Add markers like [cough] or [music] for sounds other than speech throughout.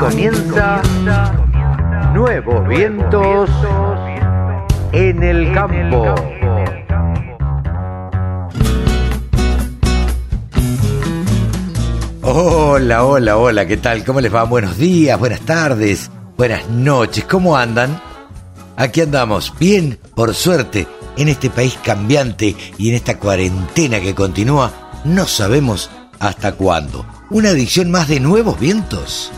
comienza Nuevos Vientos en el Campo. Hola, hola, hola, ¿qué tal? ¿Cómo les va? Buenos días, buenas tardes, buenas noches, ¿cómo andan? Aquí andamos, bien, por suerte, en este país cambiante y en esta cuarentena que continúa, no sabemos hasta cuándo. ¿Una edición más de Nuevos Vientos?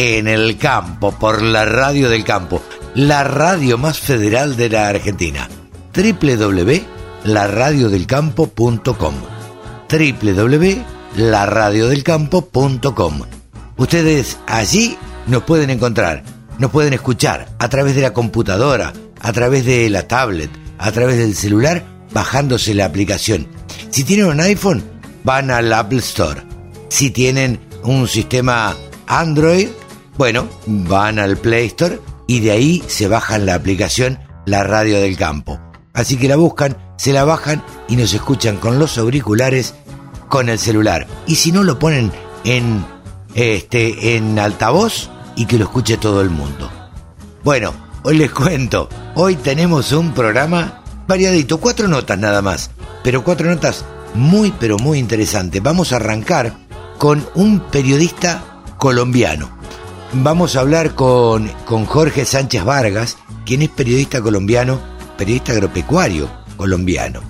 En el campo, por la radio del campo, la radio más federal de la Argentina. www.laradiodelcampo.com www.laradiodelcampo.com Ustedes allí nos pueden encontrar, nos pueden escuchar a través de la computadora, a través de la tablet, a través del celular, bajándose la aplicación. Si tienen un iPhone, van al Apple Store. Si tienen un sistema Android, bueno, van al Play Store y de ahí se bajan la aplicación La Radio del Campo. Así que la buscan, se la bajan y nos escuchan con los auriculares con el celular. Y si no lo ponen en este en altavoz y que lo escuche todo el mundo. Bueno, hoy les cuento, hoy tenemos un programa variadito, cuatro notas nada más, pero cuatro notas muy pero muy interesantes. Vamos a arrancar con un periodista colombiano. Vamos a hablar con, con Jorge Sánchez Vargas, quien es periodista colombiano, periodista agropecuario colombiano.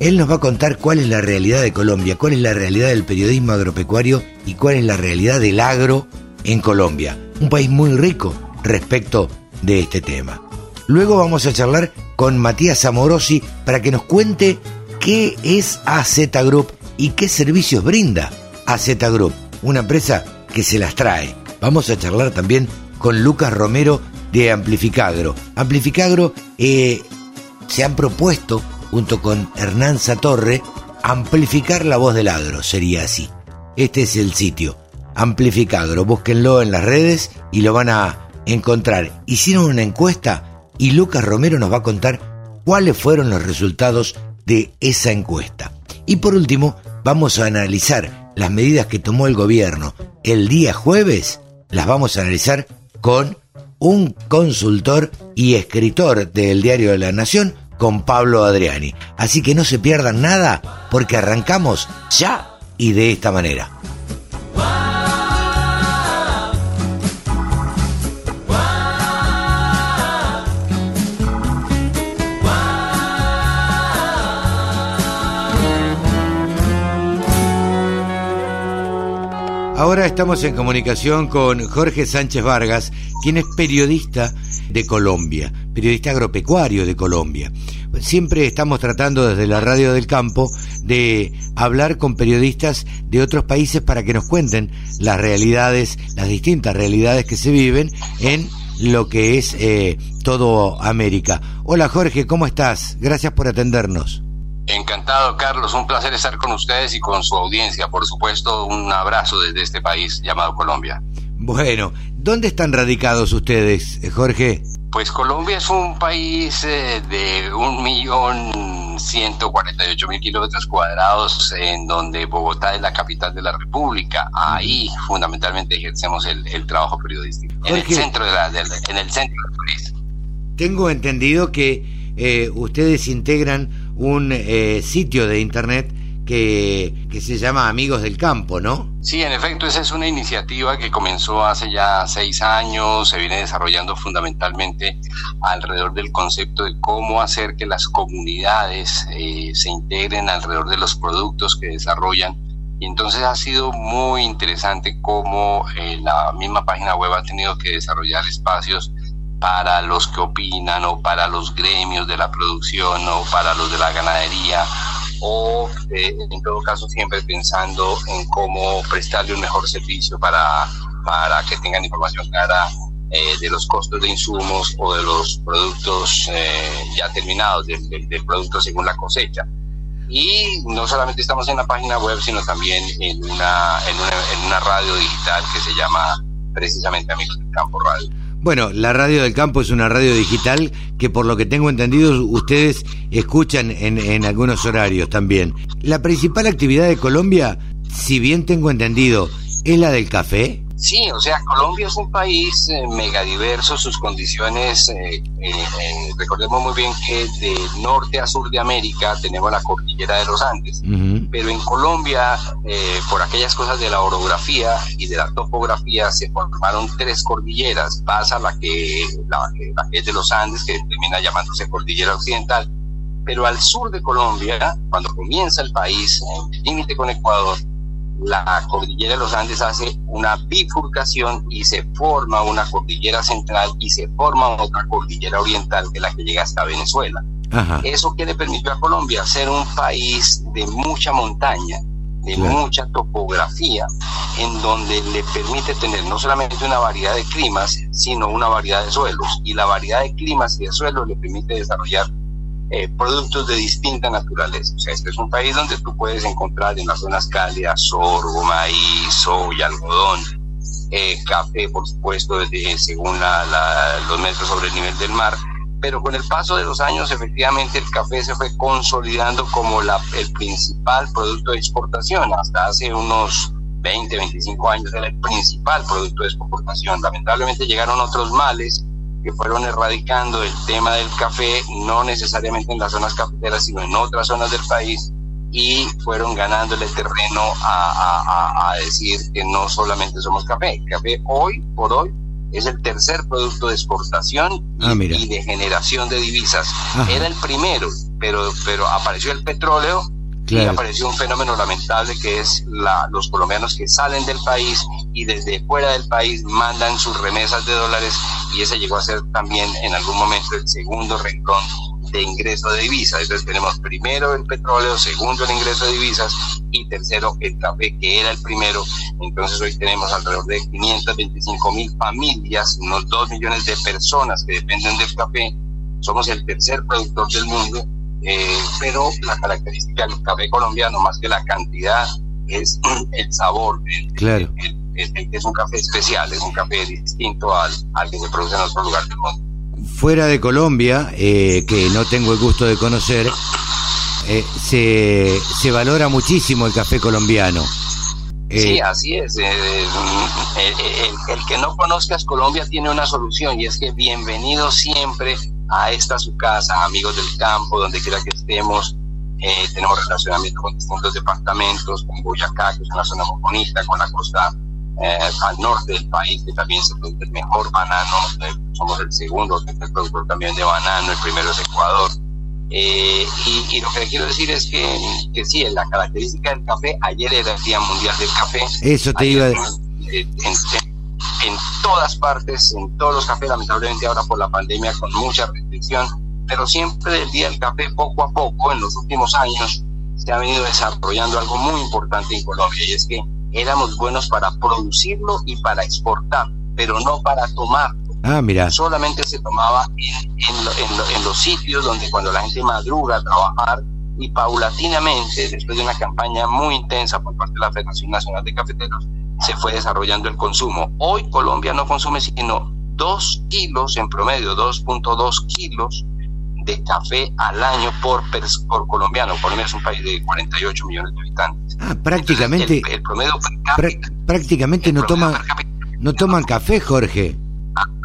Él nos va a contar cuál es la realidad de Colombia, cuál es la realidad del periodismo agropecuario y cuál es la realidad del agro en Colombia, un país muy rico respecto de este tema. Luego vamos a charlar con Matías Amorosi para que nos cuente qué es AZ Group y qué servicios brinda AZ Group, una empresa que se las trae Vamos a charlar también con Lucas Romero de Amplificagro. Amplificagro eh, se han propuesto, junto con Hernán Satorre, amplificar la voz del agro, sería así. Este es el sitio, Amplificagro. Búsquenlo en las redes y lo van a encontrar. Hicieron una encuesta y Lucas Romero nos va a contar cuáles fueron los resultados de esa encuesta. Y por último, vamos a analizar las medidas que tomó el gobierno el día jueves las vamos a analizar con un consultor y escritor del Diario de la Nación, con Pablo Adriani. Así que no se pierdan nada porque arrancamos ya y de esta manera. Ahora estamos en comunicación con Jorge Sánchez Vargas, quien es periodista de Colombia, periodista agropecuario de Colombia. Siempre estamos tratando desde la radio del campo de hablar con periodistas de otros países para que nos cuenten las realidades, las distintas realidades que se viven en lo que es eh, todo América. Hola Jorge, ¿cómo estás? Gracias por atendernos. Encantado, Carlos. Un placer estar con ustedes y con su audiencia. Por supuesto, un abrazo desde este país llamado Colombia. Bueno, ¿dónde están radicados ustedes, Jorge? Pues Colombia es un país eh, de un millón ciento cuarenta y ocho mil kilómetros cuadrados, en donde Bogotá es la capital de la República. Ahí fundamentalmente ejercemos el, trabajo periodístico. en el centro de la, en el centro del país. Tengo entendido que eh, ustedes integran un eh, sitio de internet que, que, se llama Amigos del Campo, ¿no? Sí, en efecto, esa es una iniciativa que comenzó hace ya seis años, se viene desarrollando fundamentalmente alrededor del concepto de cómo hacer que las comunidades eh, se integren alrededor de los productos que desarrollan. Y entonces ha sido muy interesante cómo eh, la misma página web ha tenido que desarrollar espacios para los que opinan o para los gremios de la producción o para los de la ganadería o eh, en todo caso siempre pensando en cómo prestarle un mejor servicio para, para que tengan información clara eh, de los costos de insumos o de los productos eh, ya terminados, del, del, producto según la cosecha. Y no solamente estamos en la página web, sino también en una, en una, en una radio digital que se llama precisamente Amigos del Campo Radio. Bueno, la radio del campo es una radio digital que por lo que tengo entendido ustedes escuchan en, algunos horarios también. La principal actividad de Colombia, si bien tengo entendido, es la del café. Sí, o sea, Colombia es un país eh, megadiverso, sus condiciones, eh, eh, recordemos muy bien que de norte a sur de América tenemos la cordillera de los Andes, pero en Colombia, por aquellas cosas de la orografía y de la topografía, se formaron tres cordilleras, pasa la que, la, la que es de los Andes, que termina llamándose cordillera occidental, pero al sur de Colombia, cuando comienza el país, en el límite con Ecuador, la cordillera de los Andes hace una bifurcación y se forma una cordillera central y se forma otra cordillera oriental que es la que llega hasta Venezuela. Eso que le permitió a Colombia ser un país de mucha montaña, de mucha topografía, en donde le permite tener no solamente una variedad de climas, sino una variedad de suelos. Y la variedad de climas y de suelos le permite desarrollar eh, productos de distinta naturaleza. O sea, este es un país donde tú puedes encontrar en las zonas cálidas sorgo, maíz, soya, algodón, eh, café, por supuesto, desde, según los metros sobre el nivel del mar. Pero con el paso de los años, efectivamente, el café se fue consolidando como la, el principal producto de exportación. Hasta hace unos 20, 25 años era el principal producto de exportación. Lamentablemente llegaron otros males que fueron erradicando el tema del café, no necesariamente en las zonas cafeteras, sino en otras zonas del país, y fueron ganándole terreno a, decir que no solamente somos café. café hoy por hoy es el tercer producto de exportación y, ah, de generación de divisas. Era el primero, pero, pero apareció el petróleo y apareció un fenómeno lamentable que es la, los colombianos que salen del país y desde fuera del país mandan sus remesas de dólares y ese llegó a ser también en algún momento el segundo renglón de ingreso de divisas. Entonces tenemos primero el petróleo, segundo el ingreso de divisas y tercero el café, que era el primero. Entonces hoy tenemos alrededor de 525 mil familias, unos 2 millones de personas que dependen del café. Somos el tercer productor del mundo eh, pero la característica del café colombiano, más que la cantidad, es [clears throat] el sabor. claro. es un café especial, es un café distinto al, que se produce en otro lugar del mundo. Fuera de Colombia, eh, que no tengo el gusto de conocer, eh, se, se valora muchísimo el café colombiano. sí, así es. el, que no conozcas Colombia tiene una solución y es que bienvenido siempre a esta su casa, amigos del campo, donde quiera que estemos. Eh, tenemos relacionamiento con distintos departamentos, con Boyacá, que es una zona muy bonita, con la costa eh, al norte del país, que también se produce el mejor banano. Eh, somos el segundo el productor también de banano, el primero es Ecuador. y, lo que quiero decir es que, que sí, la característica del café, ayer era el Día Mundial del Café. Eso te iba a decir en todas partes, en todos los cafés, lamentablemente ahora por la pandemia con mucha restricción, pero siempre del día del café, poco a poco, en los últimos años, se ha venido desarrollando algo muy importante en Colombia y es que éramos buenos para producirlo y para exportar, pero no para tomarlo. Ah, mira. Solamente se tomaba en, los sitios donde cuando la gente madruga a trabajar y paulatinamente, después de una campaña muy intensa por parte de la Federación Nacional de Cafeteros, se fue desarrollando el consumo. Hoy Colombia no consume sino 2 kilos en promedio, 2.2 kilos de café al año por, por colombiano. Colombia es un país de 48 millones de habitantes. Ah, prácticamente. el, promedio prácticamente no toman, no toman café, Jorge.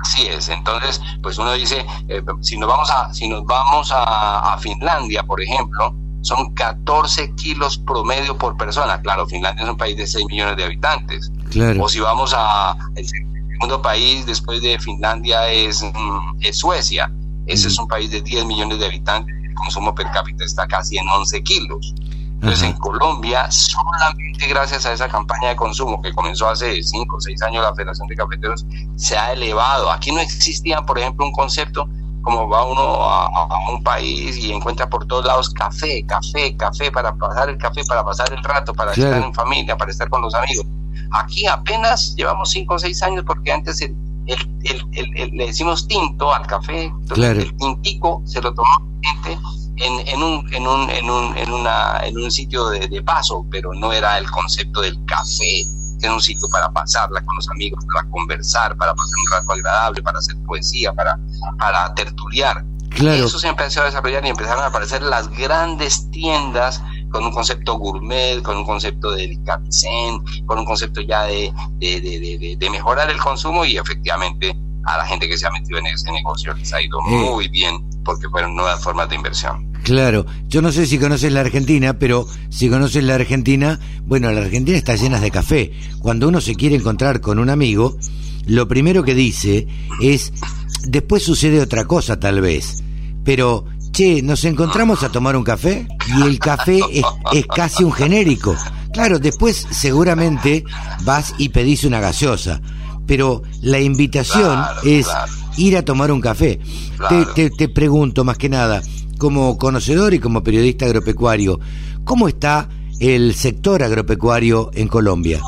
Así es, entonces, pues uno dice, eh, si nos vamos a, si nos vamos a Finlandia, por ejemplo, son 14 kilos promedio por persona. Claro, Finlandia es un país de 6 millones de habitantes. O si vamos a el segundo país después de Finlandia es, mm, es Suecia. Ese es un país de 10 millones de habitantes. El consumo per cápita está casi en 11 kilos. Entonces en Colombia, solamente gracias a esa campaña de consumo que comenzó hace 5 o 6 años la Federación de Cafeteros, se ha elevado. Aquí no existía, por ejemplo, un concepto como va uno a, un país y encuentra por todos lados café, café, café, para pasar el café, para pasar el rato, para estar en familia, para estar con los amigos. Aquí apenas llevamos cinco o seis años porque antes el, le decimos tinto al café, el tintico se lo tomó gente en, en, un, en, un, en, un, en, una, en un sitio de, de paso, pero no era el concepto del café es un sitio para pasarla con los amigos, para conversar, para pasar un rato agradable, para hacer poesía, para, para tertuliar. Claro. Eso se empezó a desarrollar y empezaron a aparecer las grandes tiendas con un concepto gourmet, con un concepto de delicatessen, con un concepto ya de, de, mejorar el consumo y efectivamente a la gente que se ha metido en ese negocio les ha ido eh. muy bien porque fueron nuevas formas de inversión. Claro, yo no sé si conoces la Argentina, pero si conoces la Argentina, bueno, la Argentina está llena de café. Cuando uno se quiere encontrar con un amigo, lo primero que dice es, después sucede otra cosa tal vez, pero, che, nos encontramos a tomar un café y el café es, casi un genérico. Claro, después seguramente vas y pedís una gaseosa, pero la invitación es ir a tomar un café. Te, te pregunto más que nada, como conocedor y como periodista agropecuario, ¿cómo está el sector agropecuario en Colombia?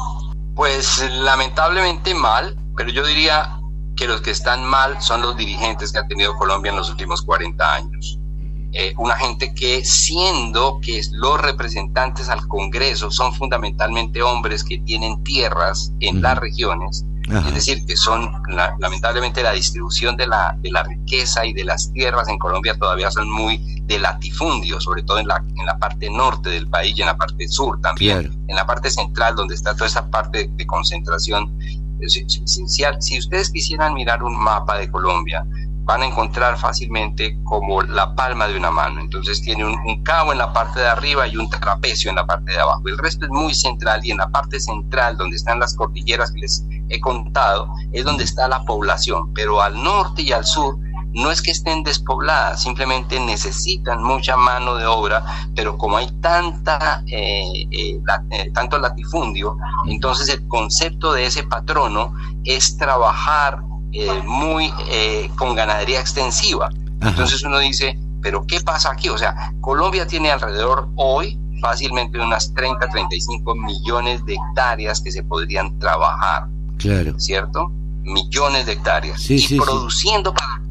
Pues lamentablemente mal, pero yo diría que los que están mal son los dirigentes que ha tenido Colombia en los últimos 40 años. Eh, una gente que siendo que los representantes al Congreso son fundamentalmente hombres que tienen tierras en las regiones, es decir, que son lamentablemente la distribución de la, de la riqueza y de las tierras en Colombia todavía son muy de latifundio, sobre todo en la, en la parte norte del país y en la parte sur también. En la parte central, donde está toda esa parte de, concentración esencial. Si ustedes quisieran mirar un mapa de Colombia, van a encontrar fácilmente como la palma de una mano. Entonces tiene un, cabo en la parte de arriba y un trapecio en la parte de abajo. El resto es muy central y en la parte central, donde están las cordilleras que les he contado, es donde está la población. Pero al norte y al sur no es que estén despobladas, simplemente necesitan mucha mano de obra, pero como hay tanta, eh, eh, eh, tanto latifundio, entonces el concepto de ese patrono es trabajar eh, muy eh, con ganadería extensiva. Entonces uno dice, pero ¿qué pasa aquí? O sea, Colombia tiene alrededor hoy fácilmente unas 30, 35 millones de hectáreas que se podrían trabajar. Claro. ¿Cierto? Millones de hectáreas. y produciendo Para,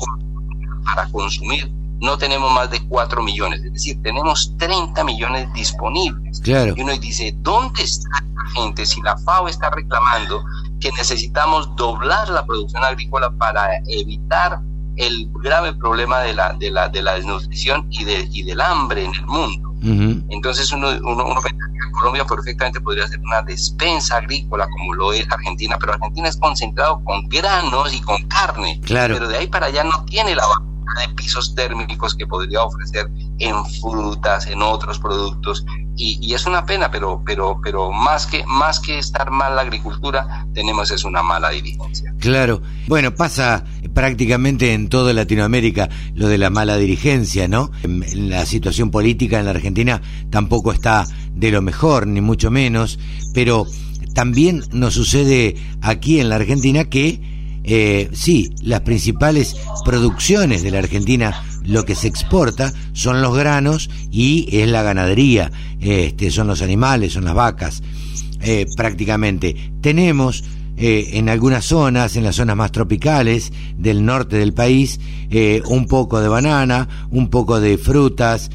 para consumir no tenemos más de 4 millones, es decir, tenemos 30 millones disponibles. Claro. Y uno dice, ¿dónde está la gente si la FAO está reclamando que necesitamos doblar la producción agrícola para evitar el grave problema de la, de la, de la desnutrición y, de, y del hambre en el mundo. Entonces uno, uno, uno Colombia perfectamente podría ser una despensa agrícola como lo es Argentina, pero Argentina es concentrado con granos y con carne. Claro. Pero de ahí para allá no tiene la de pisos térmicos que podría ofrecer en frutas, en otros productos. Y, es una pena, pero, pero, pero más que, más que estar mal la agricultura, tenemos es una mala dirigencia. Claro. Bueno, pasa prácticamente en toda Latinoamérica lo de la mala dirigencia, ¿no? La situación política en la Argentina tampoco está de lo mejor, ni mucho menos, pero también nos sucede aquí en la Argentina que eh, sí, las principales producciones de la Argentina, lo que se exporta son los granos y es la ganadería, este, son los animales, son las vacas, eh, prácticamente. Tenemos eh, en algunas zonas, en las zonas más tropicales del norte del país, eh, un poco de banana, un poco de frutas,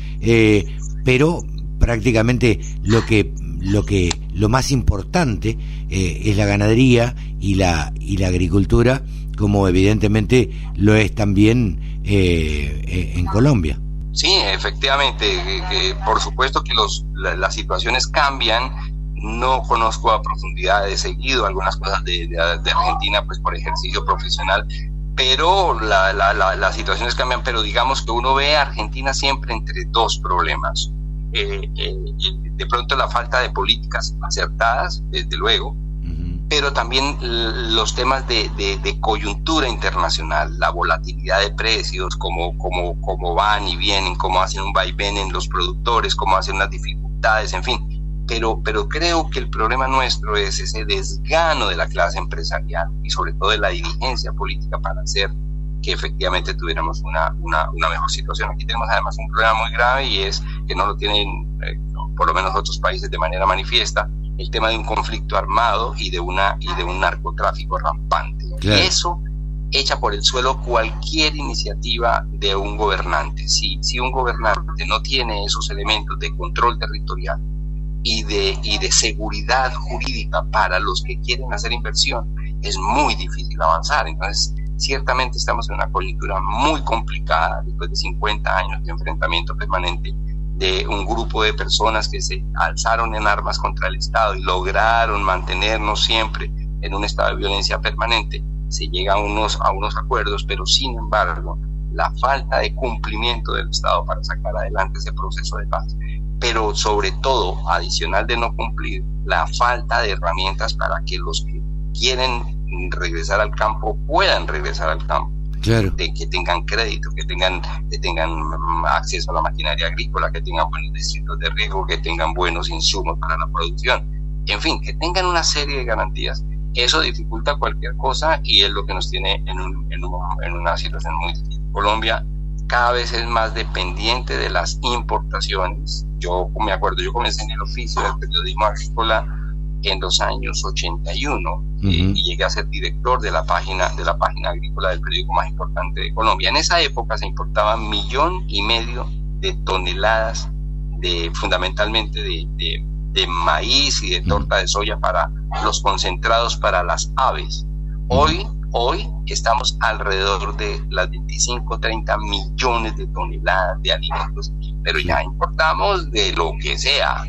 pero prácticamente lo que lo que lo más importante eh, es la ganadería y la y la agricultura como evidentemente lo es también eh, eh, en Colombia. Sí efectivamente por supuesto que los las situaciones cambian. No conozco a profundidad he seguido algunas cosas de, Argentina pues por ejercicio profesional pero la, la, las situaciones cambian. Pero digamos que uno ve a Argentina siempre entre dos problemas eh, eh, de pronto la falta de políticas acertadas, desde luego, pero también los temas de, coyuntura internacional, la volatilidad de precios, cómo, cómo, cómo van y vienen, cómo hacen un vaivén en los productores, cómo hacen las dificultades, en fin. Pero, pero creo que el problema nuestro es ese desgano de la clase empresarial y sobre todo de la dirigencia política para hacer que efectivamente tuviéramos una, una, una, mejor situación. Aquí tenemos además un problema muy grave y es que no lo tienen, eh, por lo menos otros países de manera manifiesta, el tema de un conflicto armado y de, una, y de un narcotráfico rampante. Y eso echa por el suelo cualquier iniciativa de un gobernante. Si, si un gobernante no tiene esos elementos de control territorial y de, y de seguridad jurídica para los que quieren hacer inversión, es muy difícil avanzar. Entonces, Ciertamente estamos en una coyuntura muy complicada después de 50 años de enfrentamiento permanente de un grupo de personas que se alzaron en armas contra el Estado y lograron mantenernos siempre en un estado de violencia permanente, se llega a unos, a unos acuerdos, pero sin embargo, la falta de cumplimiento del Estado para sacar adelante ese proceso de paz, pero sobre todo, adicional de no cumplir, la falta de herramientas para que los que quieren regresar al campo puedan regresar al campo de que tengan crédito, que tengan, que tengan acceso a la maquinaria agrícola, que tengan buenos distritos de riego, que tengan buenos insumos para la producción, en fin, que tengan una serie de garantías. Eso dificulta cualquier cosa y es lo que nos tiene en, un, en, en una situación muy difícil. Colombia cada vez es más dependiente de las importaciones. Yo me acuerdo, yo comencé en el oficio del periodismo agrícola en los años 81 eh, y llegué a ser director de la página de la página agrícola del periódico más importante de Colombia. En esa época se importaban millón y medio de toneladas de fundamentalmente de, de, maíz y de torta de soya para los concentrados para las aves. Hoy Hoy estamos alrededor de las 25, 30 millones de toneladas de alimentos, pero ya importamos de lo que sea,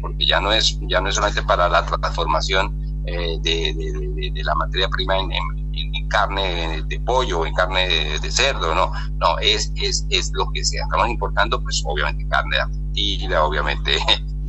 porque ya no es ya no es solamente para la transformación eh, de, de, la materia prima en, en, carne de pollo, en carne de, cerdo, no, no es, es es lo que sea. Estamos importando, pues obviamente carne de Argentina, obviamente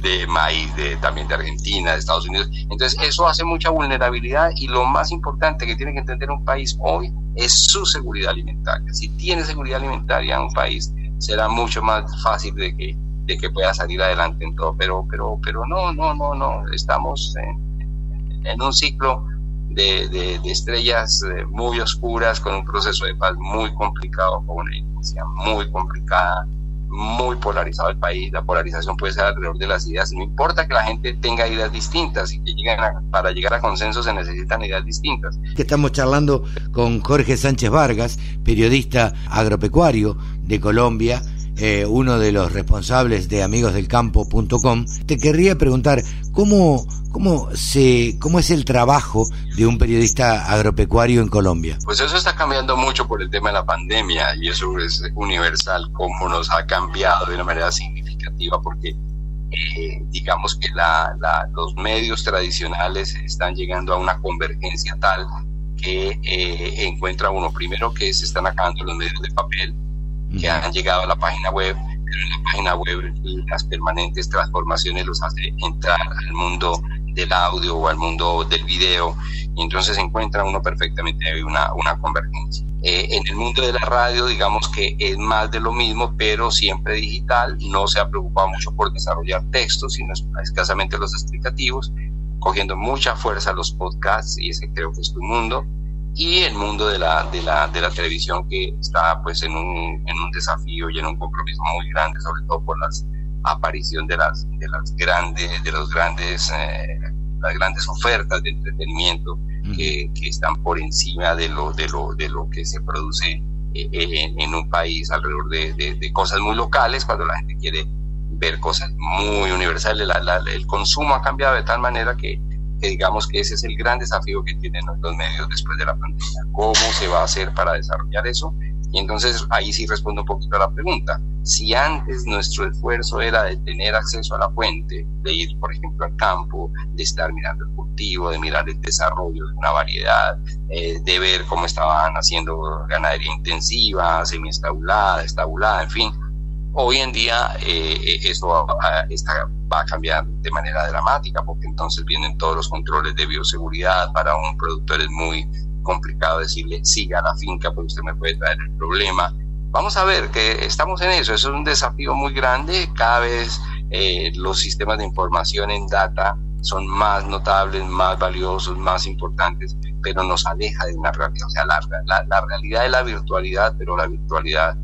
de maíz, de, también de Argentina, de Estados Unidos. Entonces, eso hace mucha vulnerabilidad y lo más importante que tiene que entender un país hoy es su seguridad alimentaria. Si tiene seguridad alimentaria un país, será mucho más fácil de que, de que pueda salir adelante en todo. Pero, pero, pero no, no, no, no. Estamos en, en un ciclo de, de, estrellas eh, muy oscuras, con un proceso de paz muy complicado, con una inicia muy complicada muy polarizado el país, la polarización puede ser alrededor de las ideas, no importa que la gente tenga ideas distintas y que lleguen para llegar a consenso se necesitan ideas distintas. Estamos charlando con Jorge Sánchez Vargas, periodista agropecuario de Colombia, eh, uno de los responsables de amigosdelcampo.com. Te querría preguntar, ¿cómo, cómo, se, ¿cómo es el trabajo de un periodista agropecuario en Colombia? Pues eso está cambiando mucho por el tema de la pandemia y eso es universal, cómo nos ha cambiado de una manera significativa porque eh, digamos que la, los medios tradicionales están llegando a una convergencia tal que eh, encuentra uno primero que se están acabando los medios de papel, que han llegado a la página web, pero en la página web las permanentes transformaciones los hace entrar al mundo del audio o al mundo del video, y entonces encuentra uno perfectamente una, una convergencia. Eh, en el mundo de la radio, digamos que es más de lo mismo, pero siempre digital, no se ha preocupado mucho por desarrollar textos, sino escasamente los explicativos, cogiendo mucha fuerza los podcasts, y ese creo que es tu mundo, y el mundo de la, de la, de la televisión que está pues en un, en un desafío y en un compromiso muy grande, sobre todo por la aparición de las, de las grandes, de los grandes, eh, las grandes ofertas de entretenimiento que, que, están por encima de lo, de lo, de lo que se produce eh, en, en, un país alrededor de, de, de, cosas muy locales cuando la gente quiere ver cosas muy universales. La, el consumo ha cambiado de tal manera que que digamos que ese es el gran desafío que tienen los medios después de la pandemia. ¿Cómo se va a hacer para desarrollar eso? Y entonces ahí sí respondo un poquito a la pregunta. Si antes nuestro esfuerzo era de tener acceso a la fuente, de ir, por ejemplo, al campo, de estar mirando el cultivo, de mirar el desarrollo de una variedad, eh, de ver cómo estaban haciendo ganadería intensiva, semiestabulada, estabulada, en fin, Hoy en día eh, eh, eso va, va a cambiar de manera dramática porque entonces vienen todos los controles de bioseguridad. Para un productor es muy complicado decirle siga la finca porque usted me puede traer el problema. Vamos a ver que estamos en eso. Eso es un desafío muy grande. Cada vez eh, los sistemas de información en data son más notables, más valiosos, más importantes, pero nos aleja de una realidad. O sea, la, la, la realidad es la virtualidad, pero la virtualidad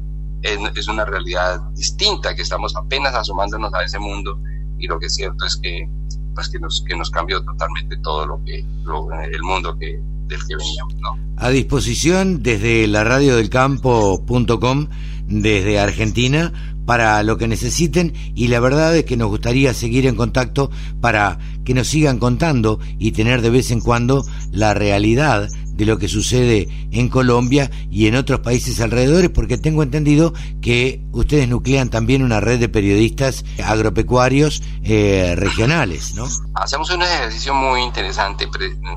es, una realidad distinta, que estamos apenas asomándonos a ese mundo y lo que es cierto es que, pues que, nos, que nos cambió totalmente todo lo que, el mundo que, del que veníamos. ¿no? A disposición desde la radio del campo.com, desde Argentina, para lo que necesiten y la verdad es que nos gustaría seguir en contacto para que nos sigan contando y tener de vez en cuando la realidad de lo que sucede en Colombia y en otros países alrededores, porque tengo entendido que ustedes nuclean también una red de periodistas agropecuarios eh, regionales, ¿no? Hacemos un ejercicio muy interesante,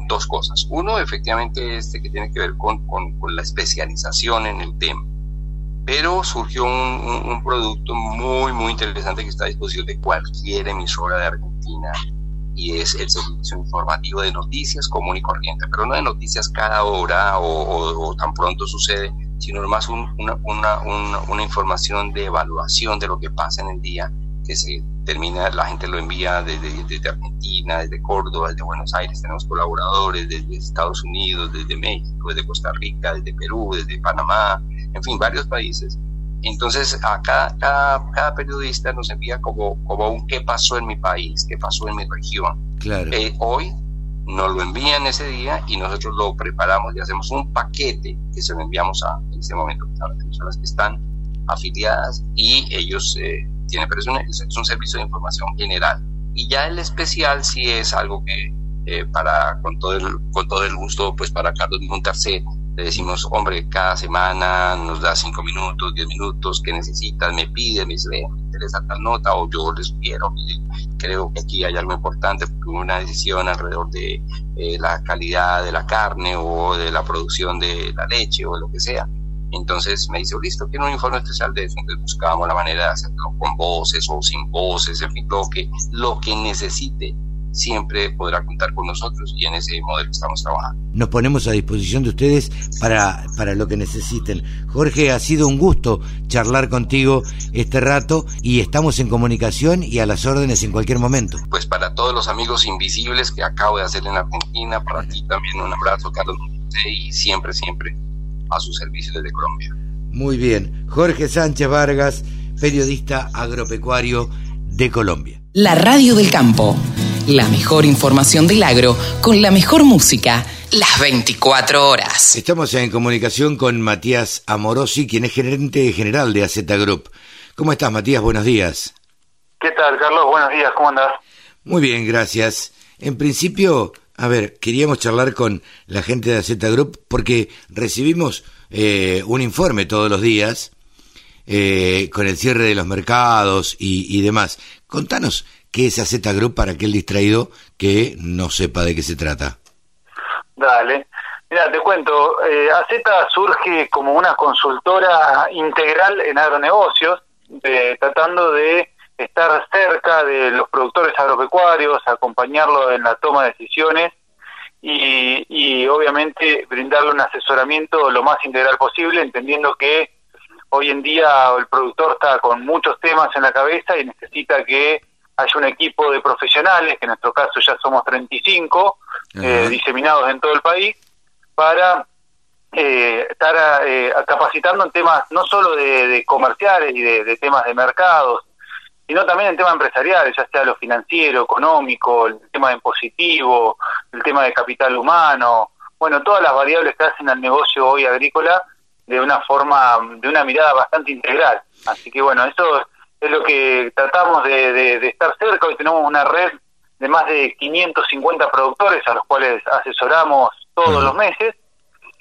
dos cosas. Uno, efectivamente, este que tiene que ver con, con, la especialización en el tema. Pero surgió un, un, producto muy, muy interesante que está a disposición de cualquier emisora de Argentina y es el servicio informativo de noticias común y corriente, pero no de noticias cada hora o, tan pronto sucede, sino más una, una, una, información de evaluación de lo que pasa en el día, que se termina, la gente lo envía desde, desde Argentina, desde Córdoba, desde Buenos Aires, tenemos colaboradores desde Estados Unidos, desde México, desde Costa Rica, desde Perú, desde Panamá, en fin, varios países entonces, a cada, cada, periodista nos envía como, como un qué pasó en mi país, qué pasó en mi región. Claro. Eh, hoy nos lo envían ese día y nosotros lo preparamos y hacemos un paquete que se lo enviamos a, en este momento a las personas que están afiliadas y ellos eh, tienen, pero es un, es un, servicio de información general. Y ya el especial sí es algo que eh, para, con todo, el, con todo el gusto, pues para Carlos Montarcet, le decimos, hombre, cada semana nos da cinco minutos, diez minutos, ¿qué necesitas? Me pide, me dice, me interesa tal nota, o yo les quiero, creo que aquí hay algo importante, una decisión alrededor de eh, la calidad de la carne o de la producción de la leche o lo que sea. Entonces me dice, listo, quiero un informe especial de eso. Entonces buscamos la manera de hacerlo con voces o sin voces, en fin, lo que, lo que necesite siempre podrá contar con nosotros y en ese modelo estamos trabajando. Nos ponemos a disposición de ustedes para, para lo que necesiten. Jorge, ha sido un gusto charlar contigo este rato y estamos en comunicación y a las órdenes en cualquier momento. Pues para todos los amigos invisibles que acabo de hacer en Argentina, para ti también un abrazo, Carlos, y siempre, siempre a su servicio desde Colombia. Muy bien. Jorge Sánchez Vargas, periodista agropecuario de Colombia. La radio del campo la mejor información del agro con la mejor música las 24 horas. Estamos en comunicación con Matías Amorosi, quien es gerente general de AZ Group. ¿Cómo estás, Matías? Buenos días. ¿Qué tal, Carlos? Buenos días, ¿cómo andas? Muy bien, gracias. En principio, a ver, queríamos charlar con la gente de AZ Group porque recibimos eh, un informe todos los días eh, con el cierre de los mercados y, y demás. Contanos, ¿Qué es AZ Group para aquel distraído que no sepa de qué se trata? Dale. Mira, te cuento, eh, surge como una consultora integral en agronegocios, tratando de estar cerca de los productores agropecuarios, acompañarlos en la toma de decisiones y obviamente brindarle un asesoramiento lo más integral posible, entendiendo que hoy en día el productor está con muchos temas en la cabeza y necesita que hay un equipo de profesionales, que en nuestro caso ya somos 35, eh, diseminados en todo el país, para eh, estar eh, capacitando en temas no solo de, comerciales y de, temas de mercados, sino también en temas empresariales, ya sea lo financiero, económico, el tema de impositivo, el tema de capital humano, bueno, todas las variables que hacen al negocio hoy agrícola de una forma, de una mirada bastante integral. Así que bueno, eso es lo que tratamos de, estar cerca. Hoy tenemos una red de más de 550 productores a los cuales asesoramos todos los meses.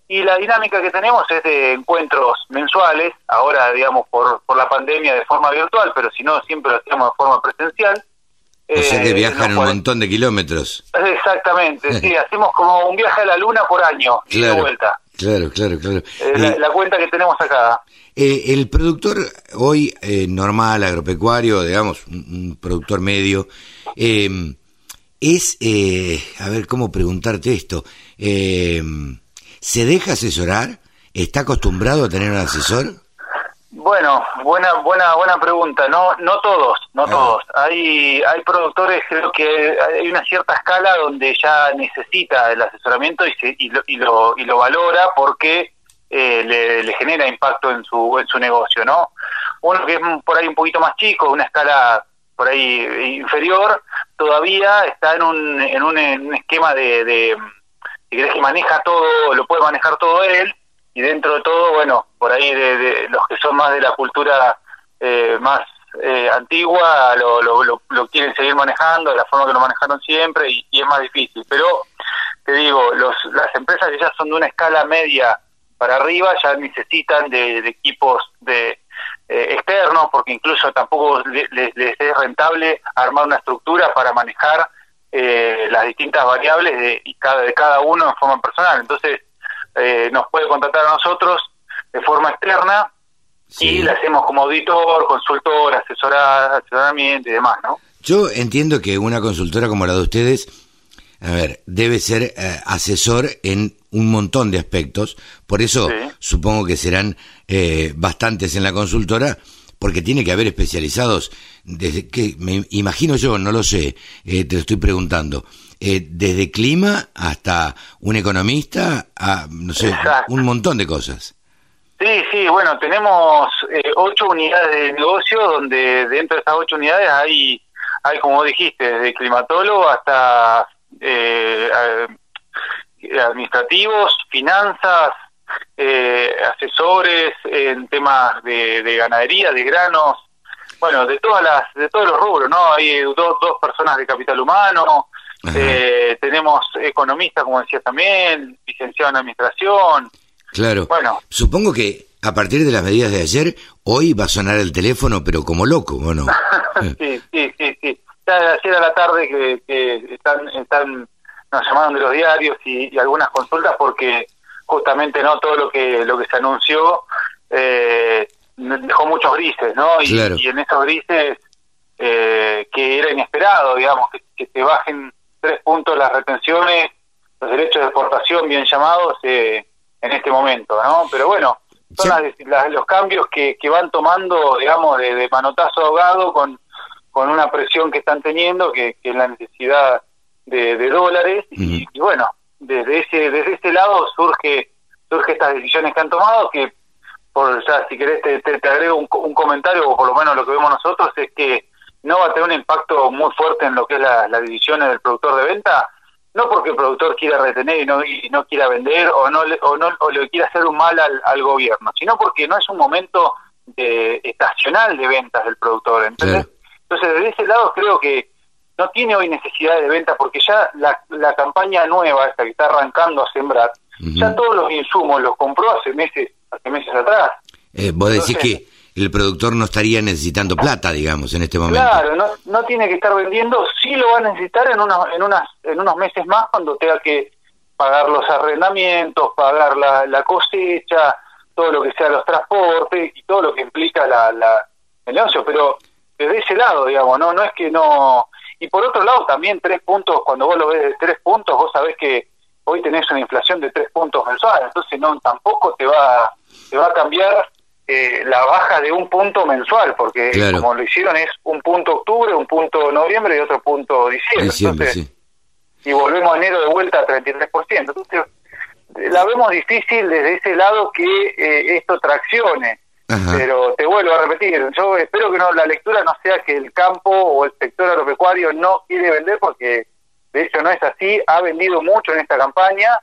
Y la dinámica que tenemos es de encuentros mensuales, ahora digamos por, por la pandemia de forma virtual, pero si no, siempre lo hacemos de forma presencial. O sea que eh, viajan un montón de kilómetros. Exactamente, [laughs] sí, hacemos como un viaje a la luna por año y de vuelta. Claro, claro, claro. Eh, la, cuenta que tenemos acá. Eh, el productor hoy eh, normal, agropecuario, digamos, un, productor medio, em, es, a ver cómo preguntarte esto, em, ¿se deja asesorar? ¿Está acostumbrado a tener un asesor? Bueno, buena, buena, buena pregunta. No, no todos, no ah. todos. Hay, hay productores, creo que hay una cierta escala donde ya necesita el asesoramiento y, se, y, lo, y, lo, y lo valora porque eh, le, le, genera impacto en su, en su negocio, ¿no? Uno que es por ahí un poquito más chico, una escala por ahí inferior, todavía está en un, en un, esquema de, de, querés que maneja todo, lo puede manejar todo él, y dentro de todo, bueno, por ahí de, los que son más de la cultura eh, más eh, antigua lo, lo, lo, quieren seguir manejando de la forma que lo manejaron siempre y, es más difícil. Pero te digo, los, las empresas que ya son de una escala media para arriba ya necesitan de, equipos de eh, externos porque incluso tampoco les, es rentable armar una estructura para manejar eh, las distintas variables de, y cada, de cada uno en forma personal. Entonces, eh, nos puede contratar a nosotros de forma externa y le hacemos como auditor, consultor, asesoramiento y demás, ¿no? Yo entiendo que una consultora como la de ustedes, a ver, debe ser eh, asesor en un montón de aspectos, por eso supongo que serán eh, bastantes en la consultora, porque tiene que haber especializados, desde que me imagino yo, no lo sé, eh, te lo estoy preguntando, desde clima hasta un economista, a, no sé, un montón de cosas. Sí, sí, bueno, tenemos ocho unidades de negocio donde dentro de esas ocho unidades hay hay, como dijiste, desde climatólogo hasta eh, administrativos, finanzas, eh, asesores en temas de, ganadería, de granos, bueno, de todas las, de todos los rubros, ¿no? Hay dos, dos personas de capital humano, eh, tenemos economistas, como decías también, licenciado en administración. Claro. Bueno, supongo que a partir de las medidas de ayer, hoy va a sonar el teléfono, pero como loco, ¿o no? [laughs] sí, sí, sí, sí. Ya ayer a la tarde que, están, están, nos llamaron de los diarios y, algunas consultas porque justamente no todo lo que lo que se anunció eh, dejó muchos grises, ¿no? Y, y en esos grises eh, que era inesperado, digamos, que, que se bajen tres puntos las retenciones, los derechos de exportación bien llamados eh, en este momento, ¿no? Pero bueno, son los cambios que, que van tomando, digamos, de, manotazo ahogado con, con una presión que están teniendo, que, es la necesidad de, dólares. y, bueno, desde ese desde ese lado surge surge estas decisiones que han tomado, que por ya si querés te, te, agrego un, un, comentario, o por lo menos lo que vemos nosotros, es que no va a tener un impacto muy fuerte en lo que es la, las decisiones del productor de venta, no porque el productor quiera retener y no, y no quiera vender o no, le, o no o le quiera hacer un mal al, gobierno, sino porque no es un momento de, estacional de ventas del productor. Entonces, desde ese lado creo que no tiene hoy necesidad de venta porque ya la, la campaña nueva, esta que está arrancando a sembrar, ya todos los insumos los compró hace meses, hace meses atrás. Eh, vos decís que el productor no estaría necesitando plata, digamos, en este momento. Claro, no, no tiene que estar vendiendo, sí lo va a necesitar en unos, en unas, en unos meses más cuando tenga que pagar los arrendamientos, pagar la, la cosecha, todo lo que sea los transportes y todo lo que implica la, la, el negocio, pero desde ese lado, digamos, no, no es que no... Y por otro lado también tres puntos, cuando vos lo ves de tres puntos, vos sabés que hoy tenés una inflación de tres puntos mensuales, entonces no tampoco te va, te va a cambiar eh, la baja de un punto mensual, porque como lo hicieron es un punto octubre, un punto noviembre y otro punto diciembre. Y volvemos a enero de vuelta a 33%. Entonces, la vemos difícil desde ese lado que eh, esto traccione. Pero te vuelvo a repetir, yo espero que no la lectura no sea que el campo o el sector agropecuario no quiere vender, porque de hecho no es así, ha vendido mucho en esta campaña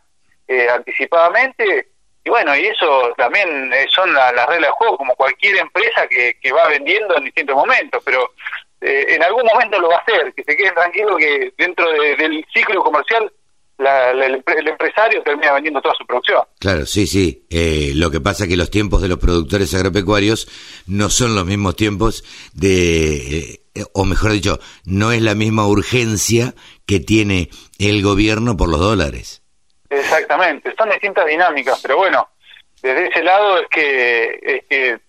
eh, anticipadamente y bueno, y eso también eh, son las reglas de juego, como cualquier empresa que, que va vendiendo en distintos momentos, pero eh, en algún momento lo va a hacer, que se queden tranquilos que dentro del ciclo comercial el, empresario termina vendiendo toda su producción. Claro, sí, sí. Eh, lo que pasa es que los tiempos de los productores agropecuarios no son los mismos tiempos de, o mejor dicho, no es la misma urgencia que tiene el gobierno por los dólares. Exactamente, son distintas dinámicas, pero bueno, desde ese lado es que,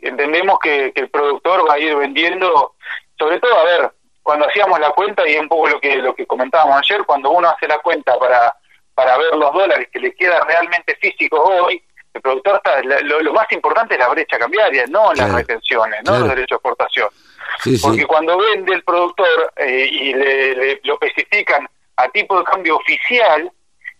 entendemos que, el productor va a ir vendiendo, sobre todo, a ver, cuando hacíamos la cuenta, y es un poco lo que, lo que comentábamos ayer, cuando uno hace la cuenta para, para ver los dólares que le queda realmente físicos hoy, el productor está, lo, más importante es la brecha cambiaria, no las retenciones, no los derechos de exportación. Porque cuando vende el productor eh, y le, lo especifican a tipo de cambio oficial,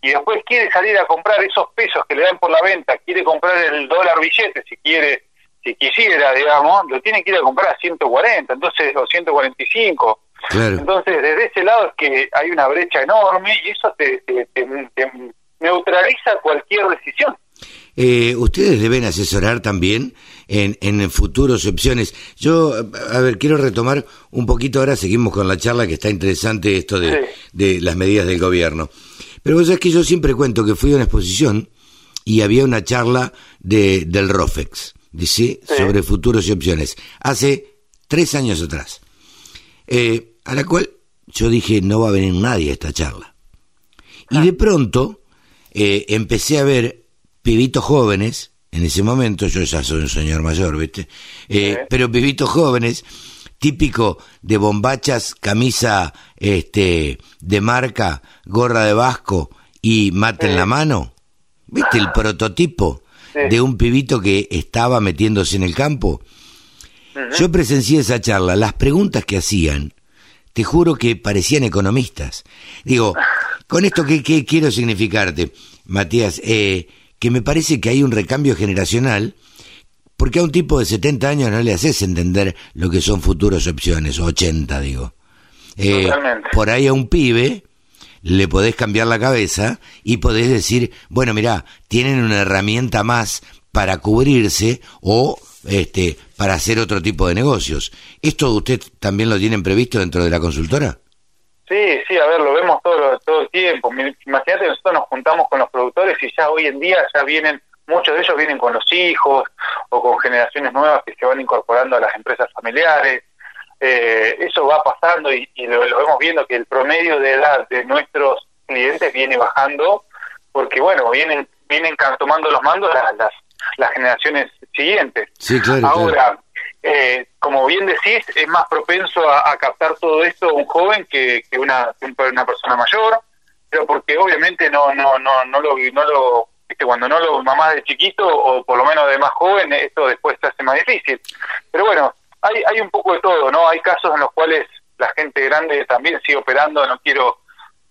y después quiere salir a comprar esos pesos que le dan por la venta, quiere comprar el dólar billete, si quiere, si quisiera, digamos, lo tiene que ir a comprar a 140, entonces, o 145. Entonces, desde ese lado es que hay una brecha enorme y eso te, neutraliza cualquier decisión. Eh, ustedes deben asesorar también en, en futuras opciones. Yo, a ver, quiero retomar un poquito ahora, seguimos con la charla que está interesante esto de, de las medidas del gobierno. Pero vos sabés que yo siempre cuento que fui a una exposición y había una charla de, del ROFEX, ¿dice? sobre futuros y opciones, hace tres años atrás, eh, a la cual yo dije, no va a venir nadie a esta charla. Y de pronto eh, empecé a ver pibitos jóvenes, en ese momento yo ya soy un señor mayor, ¿viste? Eh, pero pibitos jóvenes, típico de bombachas, camisa este, de marca, gorra de vasco y mate en la mano. ¿Viste el prototipo de un pibito que estaba metiéndose en el campo? Yo presencié esa charla, las preguntas que hacían, te juro que parecían economistas. Digo, con esto, ¿qué, qué quiero significarte, Matías? Eh, que me parece que hay un recambio generacional, porque a un tipo de 70 años no le haces entender lo que son futuras opciones, 80 digo. Eh, por ahí a un pibe le podés cambiar la cabeza y podés decir, bueno, mira, tienen una herramienta más para cubrirse o este para hacer otro tipo de negocios. ¿Esto usted también lo tienen previsto dentro de la consultora? Sí, sí, a ver, lo vemos todo, todo el tiempo. Imagínate, nosotros nos juntamos con los productores y ya hoy en día ya vienen, muchos de ellos vienen con los hijos o con generaciones nuevas que se van incorporando a las empresas familiares. Eh, eso va pasando y, lo, vemos viendo que el promedio de edad de nuestros clientes viene bajando porque, bueno, vienen vienen tomando los mandos las, las, las generaciones siguientes. Sí, claro, Ahora, eh, como bien decís, es más propenso a, captar todo esto un joven que, una, una persona mayor, pero porque obviamente no no no no lo no lo cuando no lo mamás de chiquito o por lo menos de más joven esto después se hace más difícil. Pero bueno, hay hay un poco de todo, ¿no? Hay casos en los cuales la gente grande también sigue operando, no quiero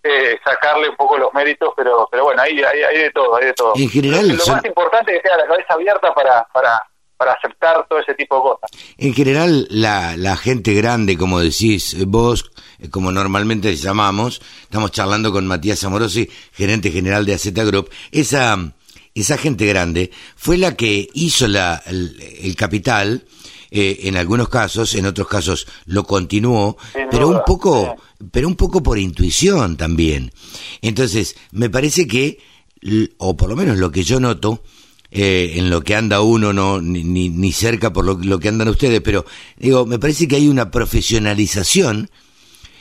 eh, sacarle un poco los méritos, pero pero bueno, hay, hay, hay de todo, hay de todo. En general, lo, más importante es que tenga la cabeza abierta para para para aceptar todo ese tipo de cosas. En general, la, la gente grande, como decís vos, eh, como normalmente llamamos, estamos charlando con Matías Amorosi, gerente general de AZ Group, esa, esa gente grande fue la que hizo la, el, capital, eh, en algunos casos, en otros casos lo continuó, pero un poco, pero un poco por intuición también. Entonces, me parece que, o por lo menos lo que yo noto, eh, en lo que anda uno, no ni, ni cerca por lo, que andan ustedes, pero digo, me parece que hay una profesionalización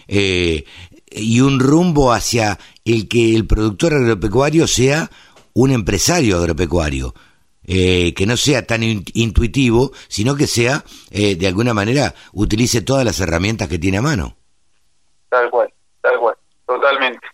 eh, y un rumbo hacia el que el productor agropecuario sea un empresario agropecuario. Eh, que no sea tan intuitivo, sino que sea, de alguna manera, utilice todas las herramientas que tiene a mano. Tal cual, tal cual, totalmente.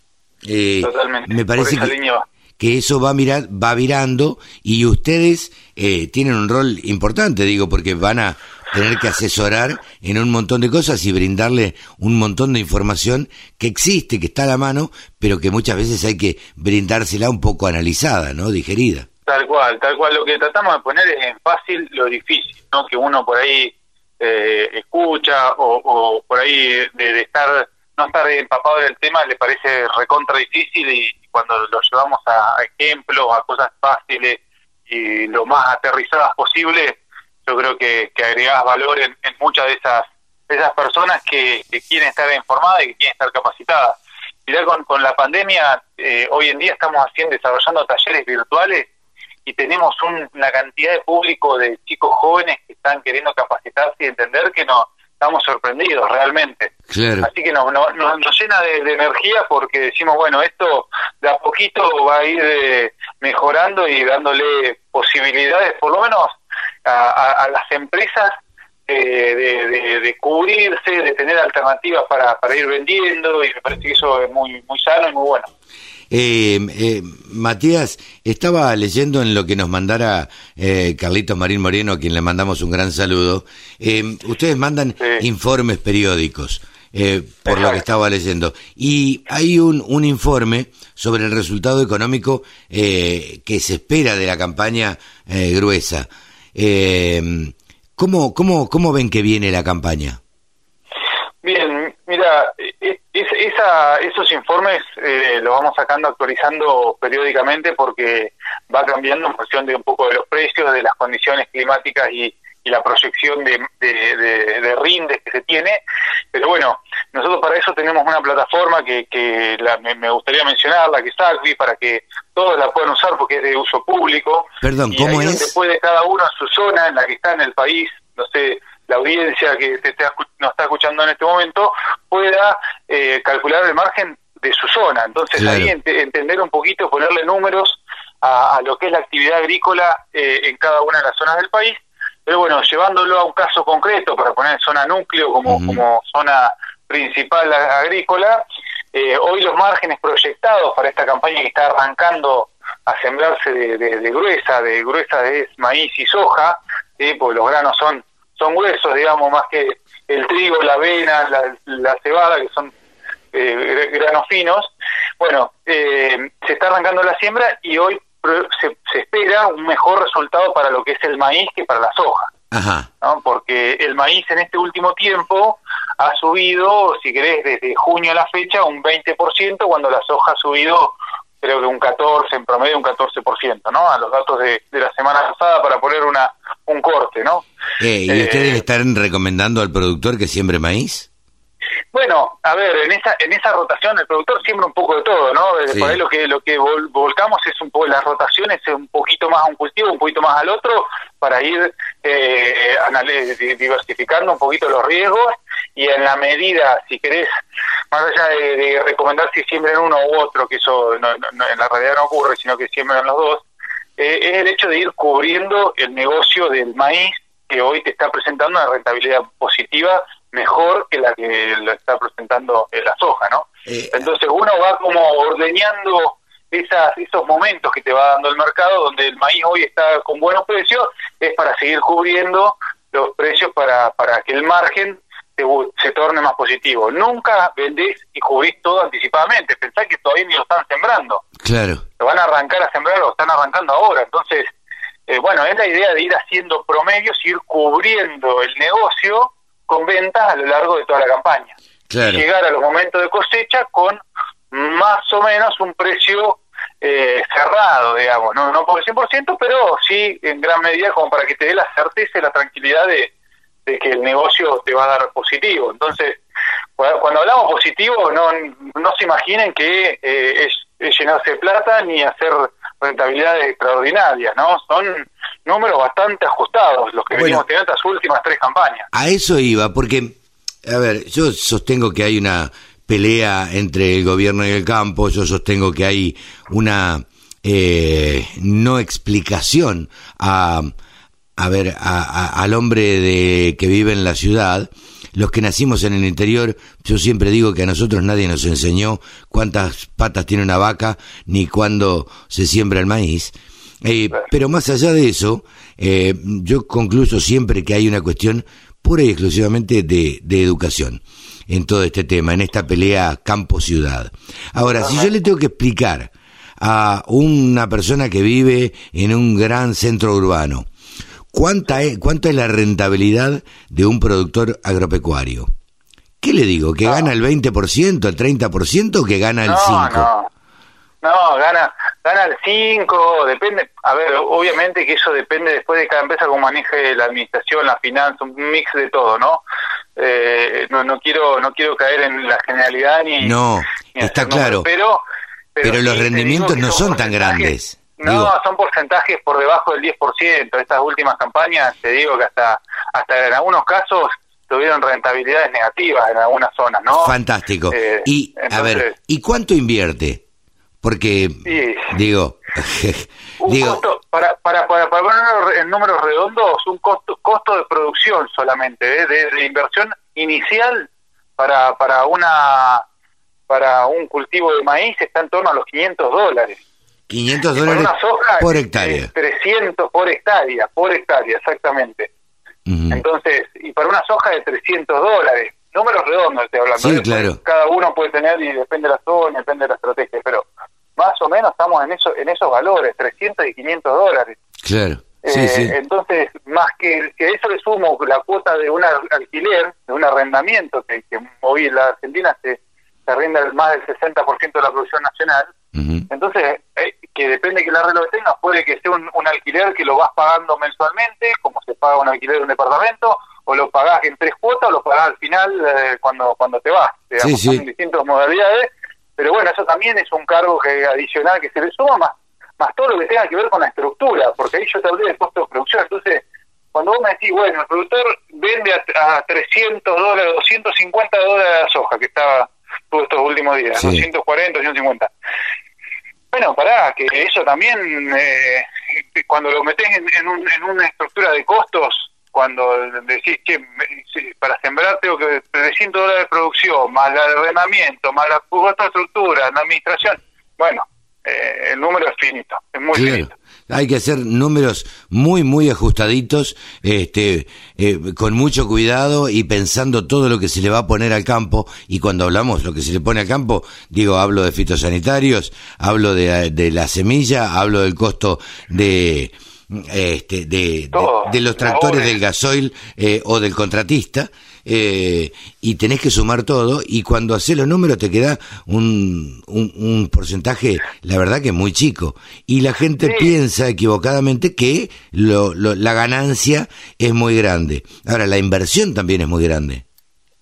totalmente. Me parece que, que eso va, mirar, va virando y ustedes eh, tienen un rol importante, digo, porque van a tener que asesorar en un montón de cosas y brindarle un montón de información que existe, que está a la mano, pero que muchas veces hay que brindársela un poco analizada, ¿no? Digerida. Tal cual, tal cual. Lo que tratamos de poner es en fácil lo difícil, ¿no? Que uno por ahí eh, escucha o, por ahí de, estar no estar empapado del tema le parece recontra difícil y, cuando lo llevamos a, ejemplos, a cosas fáciles y lo más aterrizadas posible, yo creo que, que agregás valor en, muchas de esas esas personas que, quieren estar informadas y que quieren estar capacitadas. Mirá, con, con la pandemia, eh, hoy en día estamos haciendo, desarrollando talleres virtuales y tenemos una cantidad de público de chicos jóvenes que están queriendo capacitarse y entender que no estamos sorprendidos realmente. Así que nos, nos, nos llena de, energía porque decimos, bueno, esto de a poquito va a ir eh, mejorando y dándole posibilidades, por lo menos a, las empresas, de, de, cubrirse, de tener alternativas para, para ir vendiendo y me parece que eso es muy, muy sano y muy bueno. Eh, eh, Matías, estaba leyendo en lo que nos mandara eh, Carlitos Marín Moreno, a quien le mandamos un gran saludo. Eh, ustedes mandan informes periódicos, eh, por lo que estaba leyendo. Y hay un, un informe sobre el resultado económico que se espera de la campaña gruesa. ¿cómo, cómo, ¿Cómo ven que viene la campaña? Bien, mira, esa, esos informes eh, los vamos sacando, actualizando periódicamente porque va cambiando en función de un poco de los precios, de las condiciones climáticas y, la proyección de, de, rindes que se tiene. Pero bueno, nosotros para eso tenemos una plataforma que, que me, gustaría mencionarla, que es Agri, para que todos la puedan usar porque es de uso público. Perdón, ¿cómo es? Donde puede cada uno en su zona, en la que está en el país, no sé, la audiencia que te, nos está escuchando en este momento, pueda eh, calcular el margen de su zona. Entonces ahí entender un poquito, ponerle números a, lo que es la actividad agrícola eh, en cada una de las zonas del país. Pero bueno, llevándolo a un caso concreto, para poner zona núcleo como, como zona principal agrícola, eh, hoy los márgenes proyectados para esta campaña que está arrancando a sembrarse de, gruesa, de gruesa es maíz y soja, porque los granos son, son gruesos, digamos, más que el trigo, la avena, la, cebada, que son eh, granos finos. Bueno, eh, se está arrancando la siembra y hoy se, se, espera un mejor resultado para lo que es el maíz que para la soja. Ajá. ¿no? Porque el maíz en este último tiempo ha subido, si querés, desde junio a la fecha un 20%, cuando la soja ha subido creo que un 14, en promedio un 14%, ¿no? A los datos de, la semana pasada para poner una un corte, ¿no? Eh, ¿Y ustedes eh, están recomendando al productor que siembre maíz? Bueno, a ver, en esa en esa rotación el productor siembra un poco de todo, ¿no? Por ahí lo que lo que volcamos es un poco las rotaciones, un poquito más a un cultivo, un poquito más al otro, para ir eh, diversificando un poquito los riesgos y en la medida, si querés, más allá de, recomendar si siembren uno u otro, que eso en la realidad no ocurre, sino que siembran los dos, eh, es el hecho de ir cubriendo el negocio del maíz que hoy te está presentando una rentabilidad positiva mejor que la que lo está presentando la soja, ¿no? Eh, Entonces uno va como ordeñando esas, esos momentos que te va dando el mercado, donde el maíz hoy está con buenos precios, es para seguir cubriendo los precios para, para que el margen se, torne más positivo. Nunca vendés y cubrís todo anticipadamente. Pensá que todavía ni lo están sembrando. Claro. Lo van a arrancar a sembrar, lo están arrancando ahora. Entonces, eh, bueno, es la idea de ir haciendo promedios, ir cubriendo el negocio con ventas a lo largo de toda la campaña. Claro. Y llegar a los momentos de cosecha con más o menos un precio eh, cerrado, digamos, no, no por el 100%, pero sí en gran medida como para que te dé la certeza y la tranquilidad de, de que el negocio te va a dar positivo. Entonces, cuando hablamos positivo, no, no se imaginen que eh, es, llenarse de plata ni hacer rentabilidades extraordinarias, ¿no? Son números bastante ajustados los que venimos teniendo estas últimas tres campañas. A eso iba, porque, a ver, yo sostengo que hay una pelea entre el gobierno y el campo, yo sostengo que hay una eh, no explicación a a ver, al hombre de, que vive en la ciudad, los que nacimos en el interior, yo siempre digo que a nosotros nadie nos enseñó cuántas patas tiene una vaca ni cuándo se siembra el maíz. Eh, pero más allá de eso, eh, yo concluyo siempre que hay una cuestión pura y exclusivamente de, de educación en todo este tema, en esta pelea campo-ciudad. Ahora, si yo le tengo que explicar a una persona que vive en un gran centro urbano, ¿Cuánta es, ¿Cuánto es la rentabilidad de un productor agropecuario? ¿Qué le digo? ¿Que gana el 20%, el 30% o que gana el 5%? No, no, gana, gana el 5%, depende, a ver, obviamente que eso depende después de cada empresa cómo maneje la administración, la finanza, un mix de todo, ¿no? Eh, no, no quiero no quiero caer en la generalidad ni... No, está claro. pero, pero, los rendimientos no son tan grandes. No, son porcentajes por debajo del 10%. Estas últimas campañas, te digo que hasta, hasta en algunos casos tuvieron rentabilidades negativas en algunas zonas, ¿no? Fantástico. Eh, y, a ver, ¿y cuánto invierte? Porque, digo, [laughs] digo para, para, para, para poner en números redondos, un costo, costo de producción solamente, ¿eh? de, inversión inicial para, para, una, para un cultivo de maíz está en torno a los 500 dólares. 500 dólares por hectárea. 300 por hectárea, por hectárea, exactamente. Entonces, y para una soja de 300 dólares, números redondos estoy hablando. Sí, ¿eh? claro. Cada uno puede tener, y depende de la zona, depende de la estrategia, pero más o menos estamos en, eso, en esos valores, 300 y 500 dólares. Claro. Sí, eh, sí. Entonces, más que, que eso le sumo la cuota de un alquiler, de un arrendamiento, que, que hoy en la Argentina se, se arrenda más del 60% de la producción nacional, entonces, eh, que depende de que el arreglo que tengas, puede que sea un, alquiler que lo vas pagando mensualmente, como se paga un alquiler de un departamento, o lo pagás en tres cuotas o lo pagás al final eh, cuando cuando te vas. Digamos, Sí, sí. Son distintas modalidades, pero bueno, eso también es un cargo que adicional que se le suma más, más todo lo que tenga que ver con la estructura, porque ahí yo te hablé de costo de producción, entonces cuando vos me decís, bueno, el productor vende a, a 300 dólares, 250 dólares la soja que estaba todos estos últimos días, Sí. 240, 250. Bueno, pará, que eso también, eh, cuando lo metés en, en un- en una estructura de costos, cuando decís que para sembrar tengo que 300 dólares de producción, más el arrendamiento, más la otra estructura, la administración, bueno, eh, el número es finito, es muy Claro. finito. Hay que hacer números muy, muy ajustaditos, este, eh, con mucho cuidado y pensando todo lo que se le va a poner al campo. Y cuando hablamos lo que se le pone al campo, digo, hablo de fitosanitarios, hablo de, de la semilla, hablo del costo de, este, de, de, de los tractores del gasoil eh, o del contratista. Eh, y tenés que sumar todo y cuando haces los números te queda un, un, un porcentaje, la verdad que muy chico. Y la gente Sí. piensa equivocadamente que lo, lo- la ganancia es muy grande. Ahora, la inversión también es muy grande.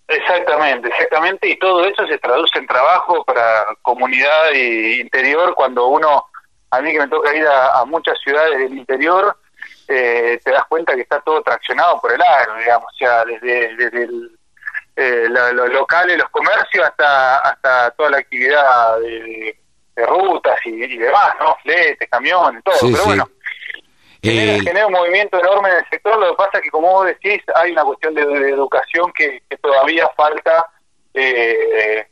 Exactamente, exactamente, y todo eso se traduce en trabajo para comunidad interior. Cuando uno, a mí que me toca ir a, a muchas ciudades del interior, eh, te das cuenta que está todo traccionado por el agro, digamos, o sea, desde, desde el, eh, locales, los comercios, hasta hasta toda la actividad de, de rutas y, y demás, ¿no? Fletes, camiones, todo. Sí, Pero sí. bueno, genera, Eh, genera un movimiento enorme en el sector. Lo que pasa es que, como vos decís, hay una cuestión de, de educación que, que todavía falta eh,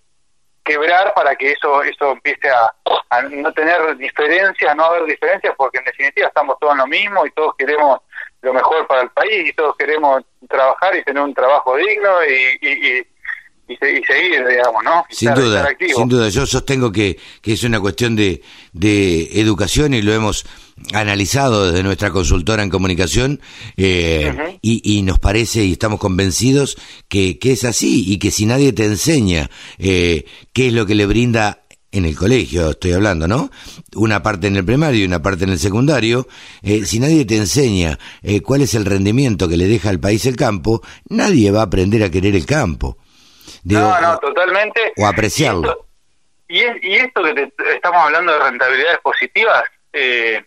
quebrar para que eso eso empiece a, a no tener diferencias, no haber diferencias, porque en definitiva estamos todos en lo mismo y todos queremos lo mejor para el país y todos queremos trabajar y tener un trabajo digno y, y, y, y se- y seguir, digamos, ¿no? Y Sin estar- duda, estar sin duda. Yo sostengo que, que es una cuestión de, de educación y lo hemos analizado desde nuestra consultora en comunicación eh, y nos parece y estamos convencidos que, que es así y que si nadie te enseña eh, qué es lo que le brinda en el colegio, estoy hablando, ¿no? Una parte en el primario y una parte en el secundario. eh, si nadie te enseña eh, cuál es el rendimiento que le deja al país el campo, nadie va a aprender a querer el campo. Digo, no, no, totalmente. o apreciarlo. Y, esto, y, es- y esto que te- estamos hablando de rentabilidades positivas, eh,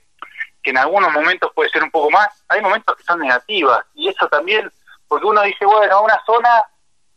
que en algunos momentos puede ser un poco más, hay momentos que son negativas. Y eso también, porque uno dice, bueno, una zona,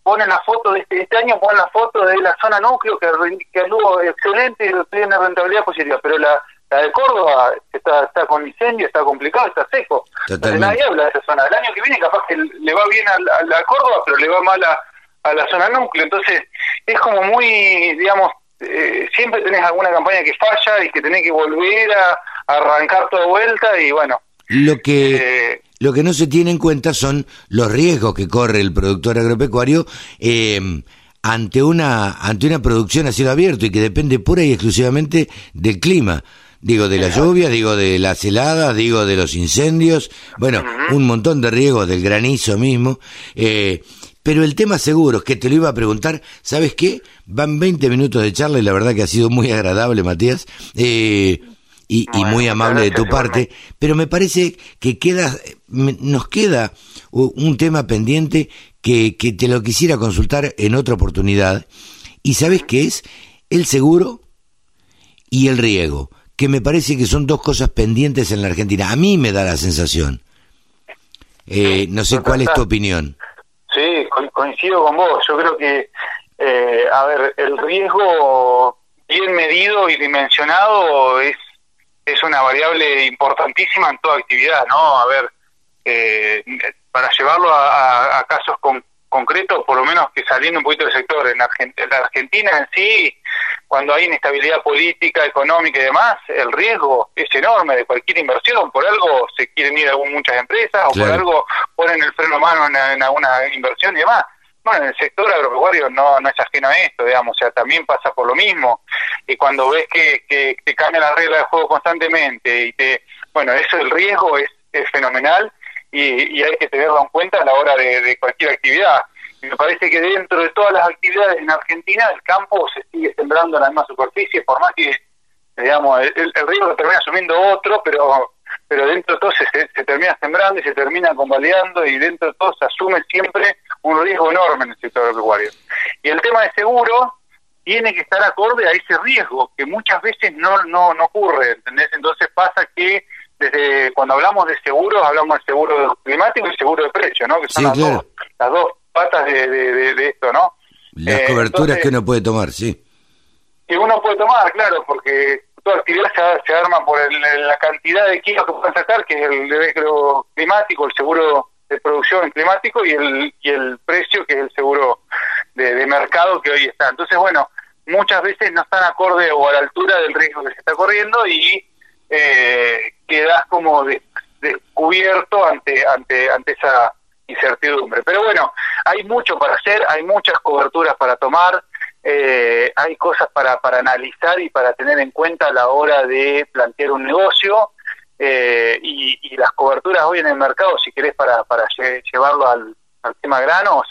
ponen la foto de este, este año, ponen la foto de la zona núcleo que, que anduvo excelente y tiene rentabilidad positiva, pero la, la de Córdoba está, está con incendio, está complicado, está seco. Entonces nadie habla de esa zona. El año que viene capaz que le va bien a, la- a la Córdoba, pero le va mal a, a la zona núcleo. Entonces es como muy, digamos, eh, siempre tenés alguna campaña que falla y que tenés que volver a, arrancar toda vuelta y bueno. Lo que, eh, lo que no se tiene en cuenta son los riesgos que corre el productor agropecuario eh, ante una ante una producción a cielo abierto y que depende pura y exclusivamente del clima. Digo, de la lluvia, digo, de las heladas, digo, de los incendios, bueno, un montón de riesgos, del granizo mismo. Eh, pero el tema seguro, que te lo iba a preguntar, ¿sabes qué? Van 20 minutos de charla y la verdad que ha sido muy agradable, Matías. Eh, y, y Bueno, muy amable de tu parte, pero me parece que queda, me- nos queda un tema pendiente que, que te lo quisiera consultar en otra oportunidad. ¿Y sabes qué es? El seguro y el riego, que me parece que son dos cosas pendientes en la Argentina. A mí me da la sensación. Eh, no sé cuál es tu opinión. Sí, co- coincido con vos. Yo creo que, eh, a ver, el riesgo bien medido y dimensionado es, es una variable importantísima en toda actividad, ¿no? A ver, eh, para llevarlo a, a- a casos con- concretos, por lo menos que saliendo un poquito del sector, en, Argen- en la Argentina en sí, cuando hay inestabilidad política, económica y demás, el riesgo es enorme de cualquier inversión. Por algo se quieren ir a muchas empresas o por algo ponen el freno a mano en, en alguna inversión y demás. Bueno, en el sector agropecuario no, no es ajeno a esto, digamos, o sea, también pasa por lo mismo. Y cuando ves que, que te cambian las reglas de juego constantemente y te, bueno, eso el riesgo es, es fenomenal y, y hay que tenerlo en cuenta a la hora de, de cualquier actividad. Y me parece que dentro de todas las actividades en Argentina el campo se sigue sembrando en la misma superficie, por más que, digamos, el, el riesgo lo termina asumiendo otro, pero pero dentro de todo se, termina sembrando y se termina convalidando y dentro de todo se asume siempre un riesgo enorme en el sector agropecuario. Y el tema de seguro tiene que estar acorde a ese riesgo, que muchas veces no, no, no ocurre, ¿entendés? Entonces pasa que desde cuando hablamos de seguros, hablamos de seguro climático y seguro de precio, ¿no? Que son las, dos, las dos patas de, de, esto, ¿no? Las eh, coberturas que uno puede tomar, sí. Que uno puede tomar, claro, porque toda actividad se, arma por la cantidad de kilos que pueden sacar, que es el riesgo climático, el seguro de producción climático y el, y el precio, que es el seguro de, mercado que hoy está. Entonces, bueno, muchas veces no están acorde o a la altura del riesgo que se está corriendo y eh, quedas como descubierto ante, ante, ante esa incertidumbre. Pero bueno, hay mucho para hacer, hay muchas coberturas para tomar, eh, hay cosas para, para analizar y para tener en cuenta a la hora de plantear un negocio. Eh, y, las coberturas hoy en el mercado, si querés, para, para llevarlo al, tema granos,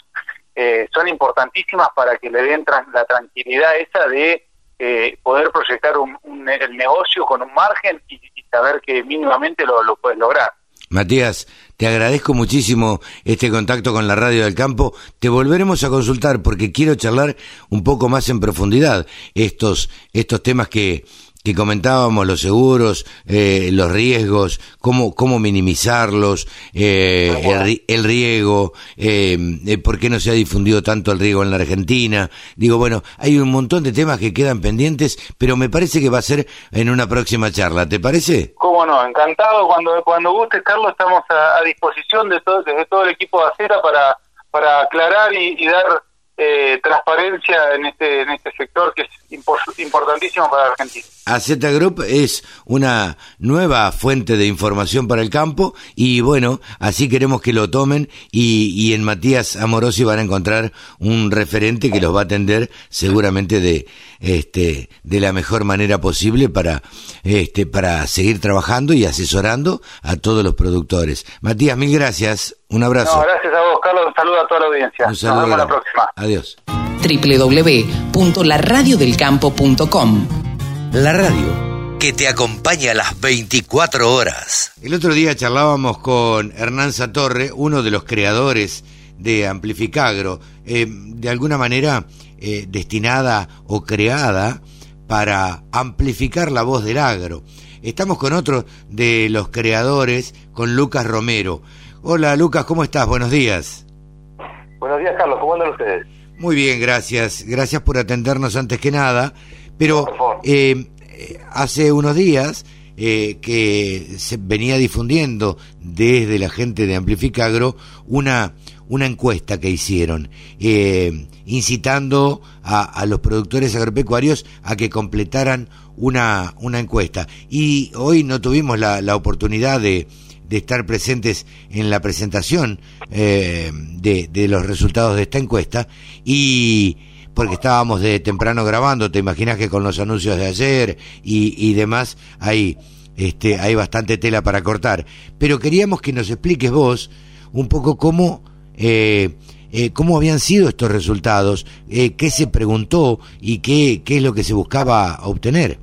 eh, son importantísimas para que le den la tranquilidad esa de eh, poder proyectar un, el negocio con un margen y, saber que mínimamente lo, lo puedes lograr. Matías, te agradezco muchísimo este contacto con la radio del campo. Te volveremos a consultar porque quiero charlar un poco más en profundidad estos, estos temas que, que comentábamos, los seguros, eh, los riesgos, cómo, cómo minimizarlos, eh, el, riego, eh, eh, por qué no se ha difundido tanto el riego en la Argentina. Digo, bueno, hay un montón de temas que quedan pendientes, pero me parece que va a ser en una próxima charla, ¿te parece? Cómo no, encantado. Cuando, cuando guste, Carlos, estamos a, disposición de todo, desde todo el equipo de Acera para, para aclarar y dar eh, transparencia en este, en este sector que es importantísimo para Argentina. AZ Group es una nueva fuente de información para el campo y bueno, así queremos que lo tomen y, y en Matías Amorosi van a encontrar un referente que los va a atender seguramente de este de la mejor manera posible para este para seguir trabajando y asesorando a todos los productores. Matías, mil gracias. Un abrazo. gracias a vos, Carlos. Un saludo a toda la audiencia. Un saludo. Nos vemos la próxima. Adiós. www.laradiodelcampo.com La radio que te acompaña a las 24 horas. El otro día charlábamos con Hernán Satorre, uno de los creadores de Amplificagro, eh, de alguna manera eh, destinada o creada para amplificar la voz del agro. Estamos con otro de los creadores, con Lucas Romero. Hola Lucas, ¿cómo estás? Buenos días. Buenos días Carlos, ¿cómo andan ustedes? Muy bien, gracias. Gracias por atendernos antes que nada. Pero eh, hace unos días eh, que se venía difundiendo desde la gente de Amplificagro una, una encuesta que hicieron, eh, incitando a, los productores agropecuarios a que completaran una, una encuesta. Y hoy no tuvimos la, la oportunidad de, de estar presentes en la presentación eh, de, de, los resultados de esta encuesta y porque estábamos de temprano grabando, te imaginas que con los anuncios de ayer y, y demás hay, este, hay bastante tela para cortar. Pero queríamos que nos expliques vos un poco cómo, eh, eh, cómo habían sido estos resultados, eh, qué se preguntó y qué, qué es lo que se buscaba obtener.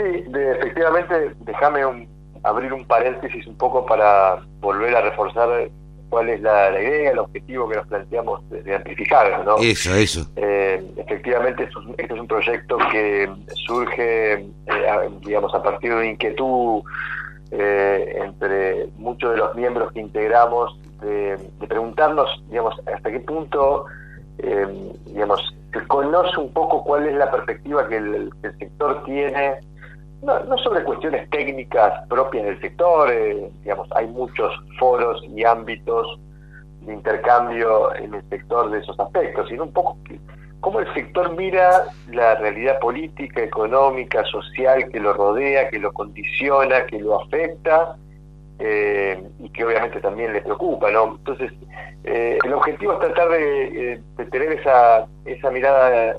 Sí, efectivamente, déjame abrir un paréntesis un poco para volver a reforzar cuál es la, idea, el objetivo que nos planteamos de, amplificar, ¿no? Eso, eso. Eh, efectivamente, es, es, un proyecto que surge, eh, digamos, a partir de inquietud eh, entre muchos de los miembros que integramos, de, preguntarnos, digamos, hasta qué punto, digamos, se conoce un poco cuál es la perspectiva que el sector tiene no, sobre cuestiones técnicas propias del sector, eh, digamos, hay muchos foros y ámbitos de intercambio en el sector de esos aspectos, sino un poco cómo el sector mira la realidad política, económica, social que lo rodea, que lo condiciona, que lo afecta eh, y que obviamente también le preocupa, ¿no? Entonces, eh, el objetivo es tratar de, de tener esa, esa mirada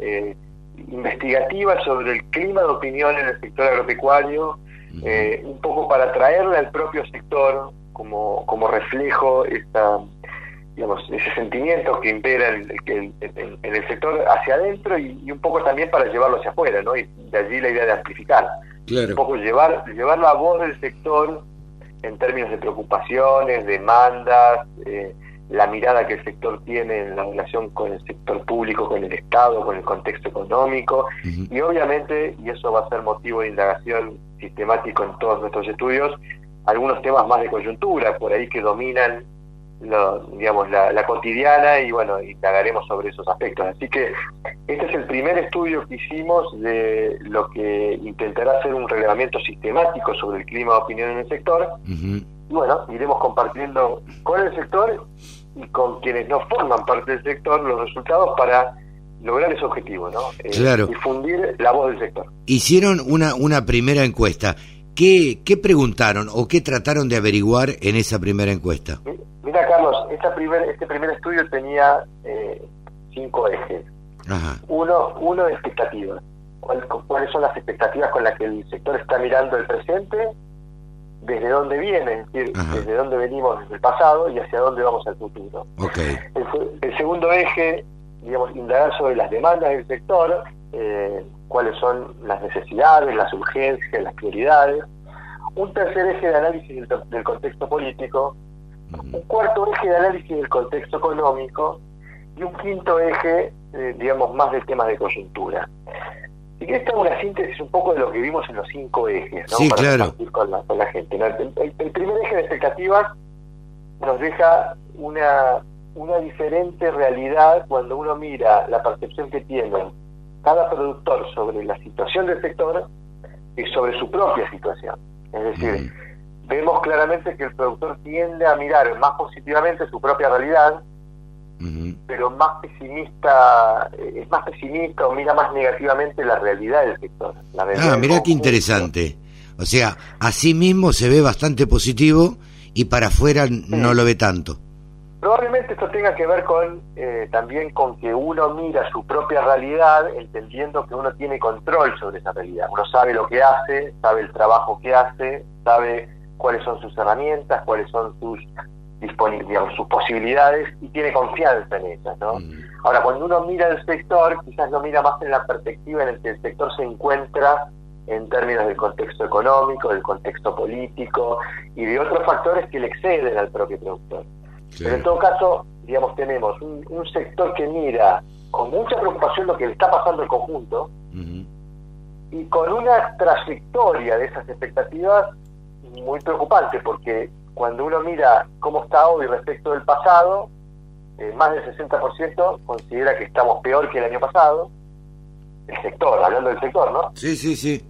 investigativa sobre el clima de opinión en el sector agropecuario, eh, un poco para traerle al propio sector como, como reflejo esta, digamos, ese sentimiento que impera en, el sector hacia adentro y, un poco también para llevarlo hacia afuera, ¿no? Y de allí la idea de amplificar. Un poco llevar, llevar la voz del sector en términos de preocupaciones, demandas, eh, la mirada que el sector tiene en la relación con el sector público, con el Estado, con el contexto económico, y obviamente, y eso va a ser motivo de indagación sistemático en todos nuestros estudios, algunos temas más de coyuntura, por ahí que dominan digamos, la, cotidiana y bueno, indagaremos sobre esos aspectos. Así que este es el primer estudio que hicimos de lo que intentará ser un relevamiento sistemático sobre el clima de opinión en el sector. Y bueno, iremos compartiendo con el sector y con quienes no forman parte del sector los resultados para lograr ese objetivo, ¿no? Eh, difundir la voz del sector. Hicieron una, una primera encuesta. ¿Qué, ¿Qué preguntaron o qué trataron de averiguar en esa primera encuesta? Mira, Carlos, esta primer, este primer estudio tenía eh, cinco ejes. Uno, uno de expectativas. ¿Cuáles son las expectativas con las que el sector está mirando el presente? ¿Desde dónde viene? Es decir, desde dónde venimos desde el pasado y hacia dónde vamos al futuro. Okay. El, segundo eje, digamos, indagar sobre las demandas del sector, eh, cuáles son las necesidades, las urgencias, las prioridades. Un tercer eje de análisis del contexto político, un cuarto eje de análisis del contexto económico y un quinto eje, eh, digamos, más de temas de coyuntura. Y que esta es una síntesis un poco de lo que vimos en los cinco ejes, ¿no? Sí, Para claro. con la, con la gente. El, primer eje de expectativas nos deja una, una diferente realidad cuando uno mira la percepción que tiene cada productor sobre la situación del sector y sobre su propia situación. Es decir, vemos claramente que el productor tiende a mirar más positivamente su propia realidad, pero más pesimista, es más pesimista o mira más negativamente la realidad del sector. ah, mira qué interesante. O sea, a sí mismo se ve bastante positivo y para afuera no lo ve tanto. Probablemente esto tenga que ver con eh, también con que uno mira su propia realidad entendiendo que uno tiene control sobre esa realidad. Uno sabe lo que hace, sabe el trabajo que hace, sabe cuáles son sus herramientas, cuáles son sus digamos, sus posibilidades y tiene confianza en ellas, ¿no? Mm. Ahora, cuando uno mira el sector, quizás lo mira más en la perspectiva en el que el sector se encuentra en términos del contexto económico, del contexto político y de otros factores que le exceden al propio productor. Pero en todo caso, digamos, tenemos un, sector que mira con mucha preocupación lo que le está pasando al conjunto y con una trayectoria de esas expectativas muy preocupante porque cuando uno mira cómo está hoy respecto del pasado, eh, más del 60% considera que estamos peor que el año pasado, el sector, hablando del sector, ¿no? Sí, sí, sí.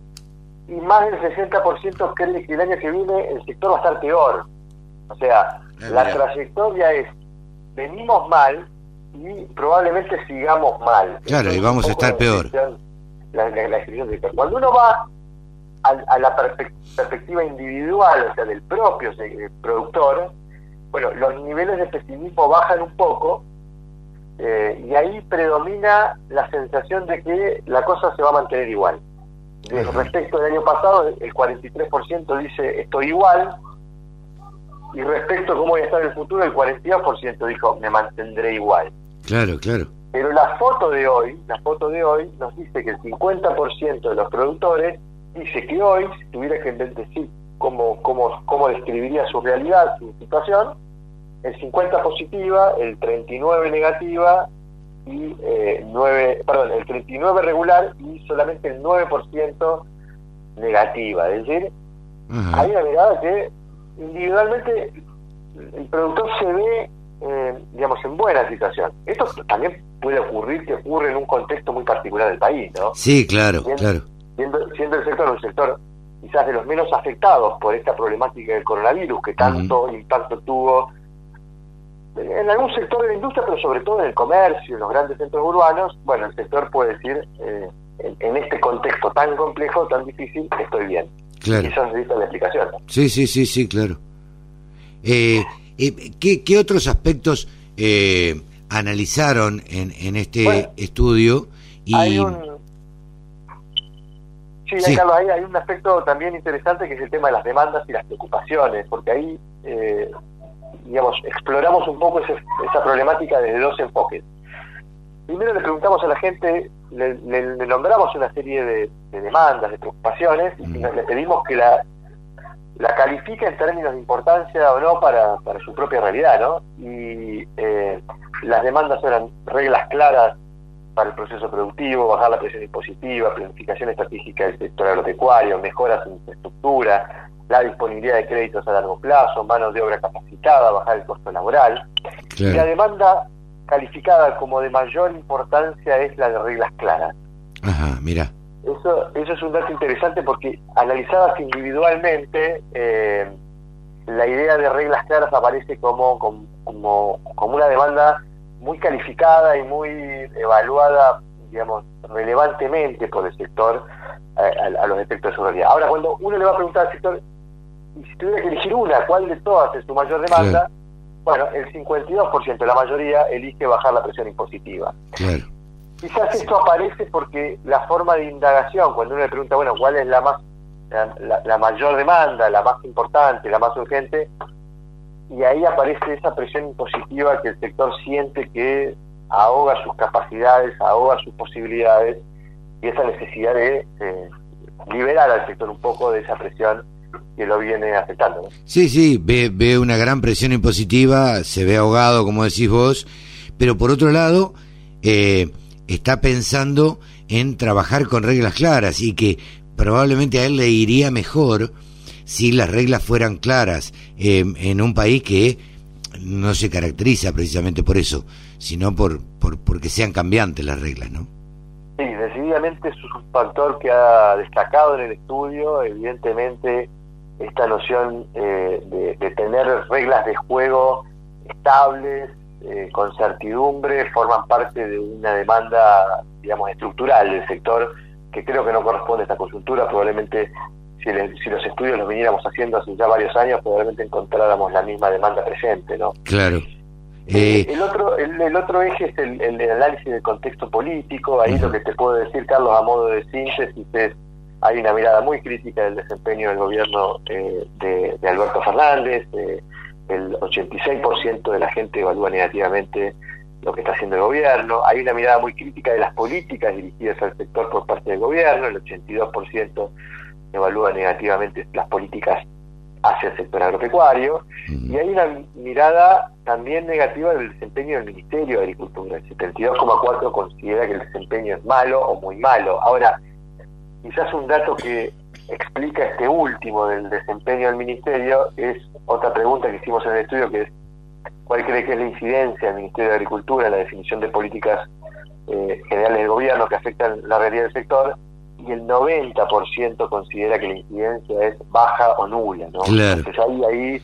Y más del 60% cree que el año que viene el sector va a estar peor. O sea, la trayectoria es, venimos mal y probablemente sigamos mal. Claro, y vamos a estar peor. La, la, Cuando uno va a, la perspectiva individual, o sea, del propio productor, bueno, los niveles de pesimismo bajan un poco eh, y ahí predomina la sensación de que la cosa se va a mantener igual. respecto del año pasado, el 43% dice estoy igual, y respecto a cómo voy a estar en el futuro, el 42% dijo me mantendré igual. Claro, claro. Pero la foto de hoy, la foto de hoy nos dice que el 50% de los productores dice que hoy, si tuviera que decir cómo, cómo, cómo describiría su realidad, su situación, el 50 positiva, el 39 negativa y eh, 9, perdón, el 39 regular y solamente el 9% negativa. Es decir, hay una mirada que individualmente el productor se ve, eh, digamos, en buena situación. Esto también puede ocurrir que ocurre en un contexto muy particular del país, ¿no? Sí, claro, claro siendo, el sector un sector quizás de los menos afectados por esta problemática del coronavirus que tanto impacto tuvo en algún sector de la industria, pero sobre todo en el comercio, en los grandes centros urbanos, bueno, el sector puede decir, eh, en, este contexto tan complejo, tan difícil, estoy bien. Claro. Quizás necesita la explicación. Sí, sí, sí, sí, claro. Eh, eh, ¿qué, otros aspectos analizaron en, en este estudio? Y... Hay un, Sí, Carlos, ahí hay un aspecto también interesante que es el tema de las demandas y las preocupaciones, porque ahí, eh, digamos, exploramos un poco esa problemática desde dos enfoques. Primero le preguntamos a la gente le, nombramos una serie de, demandas, de preocupaciones, y le pedimos que la, la califique en términos de importancia o no para, para su propia realidad, ¿no? Y eh, las demandas eran reglas claras para el proceso productivo, bajar la presión impositiva, planificación estratégica del sector agropecuario, mejoras en infraestructura, la disponibilidad de créditos a largo plazo, mano de obra capacitada, bajar el costo laboral. Y la demanda calificada como de mayor importancia es la de reglas claras. Ajá, mira. Eso, eso es un dato interesante porque analizadas individualmente, eh, la idea de reglas claras aparece como, como, como una demanda muy calificada y muy evaluada, digamos, relevantemente por el sector a, los efectos de su realidad. Ahora, cuando uno le va a preguntar al sector, y si tuviera que elegir una, ¿cuál de todas es su mayor demanda? Bueno, el 52%, la mayoría, elige bajar la presión impositiva. Quizás esto aparece porque la forma de indagación, cuando uno le pregunta, bueno, ¿cuál es la más la mayor demanda, la más importante, la más urgente? Y ahí aparece esa presión impositiva que el sector siente que ahoga sus capacidades, ahoga sus posibilidades y esa necesidad de eh, liberar al sector un poco de esa presión que lo viene afectando. Sí, sí, ve, ve una gran presión impositiva, se ve ahogado, como decís vos, pero por otro lado, eh, está pensando en trabajar con reglas claras y que probablemente a él le iría mejor si las reglas fueran claras eh, en un país que no se caracteriza precisamente por eso, sino por, por porque sean cambiantes las reglas, ¿no? Sí, decididamente es un factor que ha destacado en el estudio, evidentemente esta noción eh, de, tener reglas de juego estables, eh, con certidumbre, forman parte de una demanda, digamos, estructural del sector que creo que no corresponde a esta coyuntura, probablemente si, los estudios los viniéramos haciendo hace ya varios años, probablemente encontráramos la misma demanda presente, ¿no? Claro. Eh, el otro el, otro eje es el, análisis del contexto político. Ahí lo que te puedo decir, Carlos, a modo de síntesis, es hay una mirada muy crítica del desempeño del gobierno eh, de, Alberto Fernández. Eh, el 86% de la gente evalúa negativamente lo que está haciendo el gobierno. Hay una mirada muy crítica de las políticas dirigidas al sector por parte del gobierno. El 82% evalúa negativamente las políticas hacia el sector agropecuario y hay una mirada también negativa del desempeño del Ministerio de Agricultura. El 72,4 considera que el desempeño es malo o muy malo. Ahora, quizás un dato que explica este último del desempeño del Ministerio es otra pregunta que hicimos en el estudio que es ¿cuál cree que es la incidencia del Ministerio de Agricultura en la definición de políticas eh, generales del gobierno que afectan la realidad del sector? Y el 90% considera que la incidencia es baja o nula. ¿no? Entonces hay ahí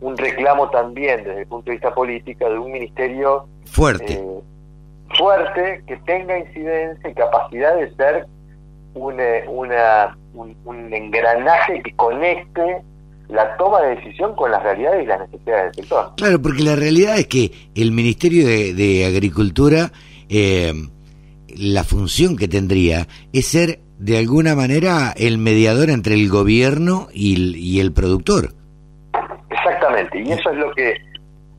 un reclamo también desde el punto de vista político de un ministerio fuerte. Eh, fuerte que tenga incidencia y capacidad de ser una, una, un, engranaje que conecte la toma de decisión con las realidades y las necesidades del sector. Claro, porque la realidad es que el Ministerio de, Agricultura, eh, la función que tendría es ser de alguna manera el mediador entre el gobierno y el, productor. Exactamente, y eso es lo que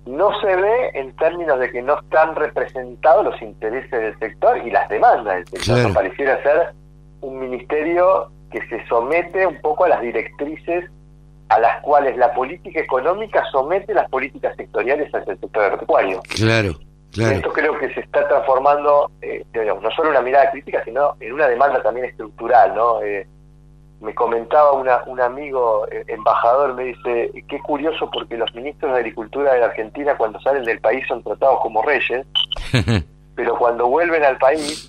no se ve en términos de que no están representados los intereses del sector y las demandas del sector. Pareciera ser un ministerio que se somete un poco a las directrices a las cuales la política económica somete las políticas sectoriales hacia el sector agropecuario. Claro. Esto creo que se está transformando, eh, no solo en una mirada crítica, sino en una demanda también estructural, ¿no? Eh, me comentaba una, un amigo eh, embajador, me dice, qué curioso porque los ministros de Agricultura de la Argentina cuando salen del país son tratados como reyes, [laughs] pero cuando vuelven al país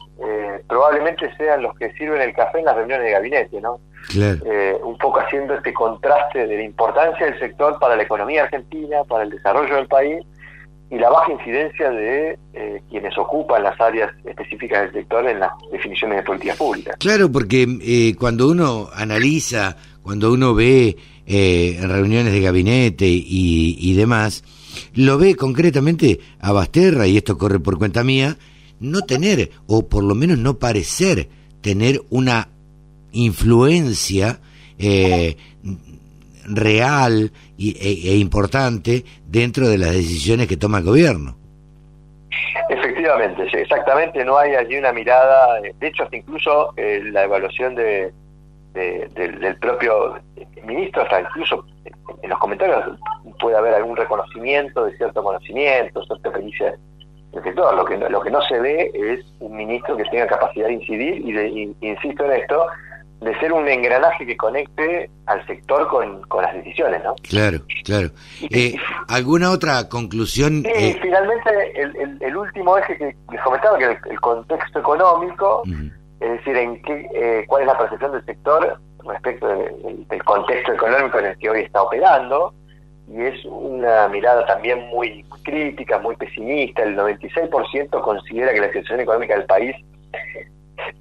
probablemente sean los que sirven el café en las reuniones de gabinete, ¿no? un poco haciendo este contraste de la importancia del sector para la economía argentina, para el desarrollo del país, y la baja incidencia de eh, quienes ocupan las áreas específicas del sector en las definiciones de políticas públicas. Claro, porque eh, cuando uno analiza, cuando uno ve eh, reuniones de gabinete y, y, demás, lo ve concretamente a Basterra, y esto corre por cuenta mía, no tener, o por lo menos no parecer tener una influencia eh, real e, e, importante dentro de las decisiones que toma el gobierno. Efectivamente, exactamente, no hay allí una mirada, de hecho hasta incluso eh, la evaluación de, del propio ministro, hasta incluso en los comentarios puede haber algún reconocimiento de cierto conocimiento, cierta pericia del sector. Lo que, lo que no se ve es un ministro que tenga capacidad de incidir y, de, insisto en esto, de ser un engranaje que conecte al sector con, con las decisiones, ¿no? Claro, claro. Eh, ¿Alguna otra conclusión? Sí, eh, finalmente el, el, último eje que les comentaba, que el, contexto económico, es decir, en qué, eh, cuál es la percepción del sector respecto del contexto económico en el que hoy está operando, y es una mirada también muy, crítica, muy pesimista. El 96% considera que la situación económica del país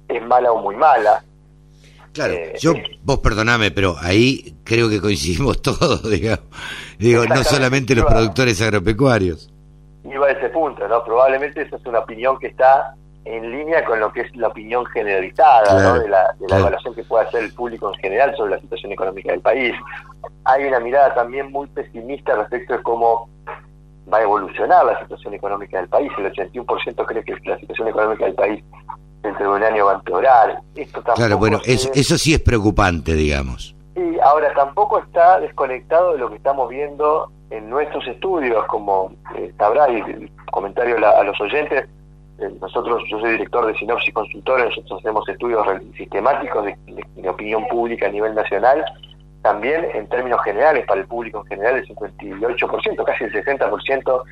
es mala o muy mala. Claro, eh, yo, vos perdoname, pero ahí creo que coincidimos [laughs] todos, digamos. Digo, no solamente los productores agropecuarios. Iba a ese punto, ¿no? Probablemente esa es una opinión que está en línea con lo que es la opinión generalizada de la, evaluación que puede hacer el público en general sobre la situación económica del país. Hay una mirada también muy pesimista respecto de cómo va a evolucionar la situación económica del país. El 81% cree que la situación económica del país dentro de un año va a empeorar. Esto claro, bueno, eso, eso sí es preocupante, digamos. Y ahora tampoco está desconectado de lo que estamos viendo en nuestros estudios, como eh, sabrá, y comentario a los oyentes, eh, nosotros, yo soy director de Sinopsis Consultores, nosotros hacemos estudios sistemáticos de, opinión pública a nivel nacional, también en términos generales, para el público en general, el 58%, casi el 60%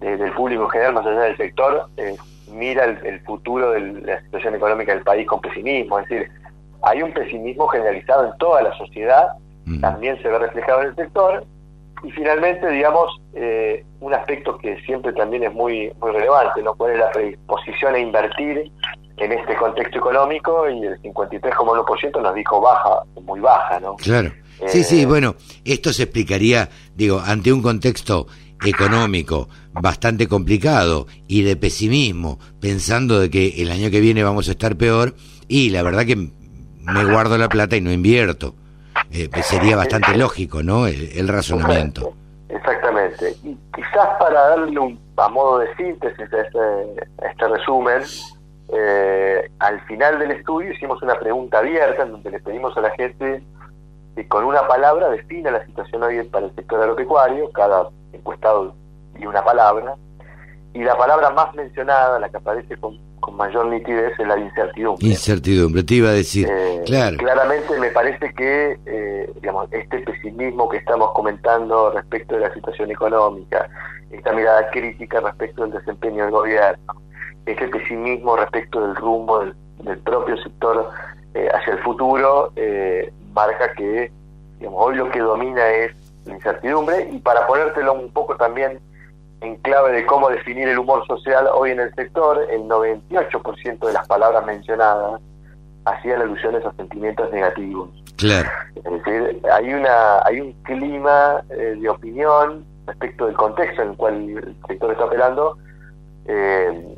del público en general, más allá del sector, eh, mira el, futuro de la situación económica del país con pesimismo, es decir, hay un pesimismo generalizado en toda la sociedad, también se ve reflejado en el sector, y finalmente, digamos, eh, un aspecto que siempre también es muy, muy relevante, ¿no? ¿Cuál es la predisposición a invertir en este contexto económico? Y el 53,1% nos dijo baja, muy baja, ¿no? Claro. sí, sí, eh, bueno, esto se explicaría, digo, ante un contexto económico bastante complicado y de pesimismo, pensando de que el año que viene vamos a estar peor, y la verdad que me guardo la plata y no invierto. Eh, pues sería bastante lógico, ¿no? El, razonamiento. Exactamente. Y quizás para darle un, a modo de síntesis a este, este resumen, eh, al final del estudio hicimos una pregunta abierta en donde le pedimos a la gente que con una palabra defina la situación hoy para el sector agropecuario, cada encuestado y una palabra, y la palabra más mencionada, la que aparece con con mayor nitidez es la incertidumbre. Incertidumbre, te iba a decir, eh, claro. Claramente me parece que eh, digamos, este pesimismo que estamos comentando respecto de la situación económica, esta mirada crítica respecto del desempeño del gobierno, este pesimismo respecto del rumbo del, propio sector eh, hacia el futuro, marca que digamos, hoy lo que domina es incertidumbre y para ponértelo un poco también en clave de cómo definir el humor social hoy en el sector, el 98% de las palabras mencionadas hacían alusiones a sentimientos negativos. Claro. Es decir, hay una hay un clima eh, de opinión respecto del contexto en el cual el sector está operando eh,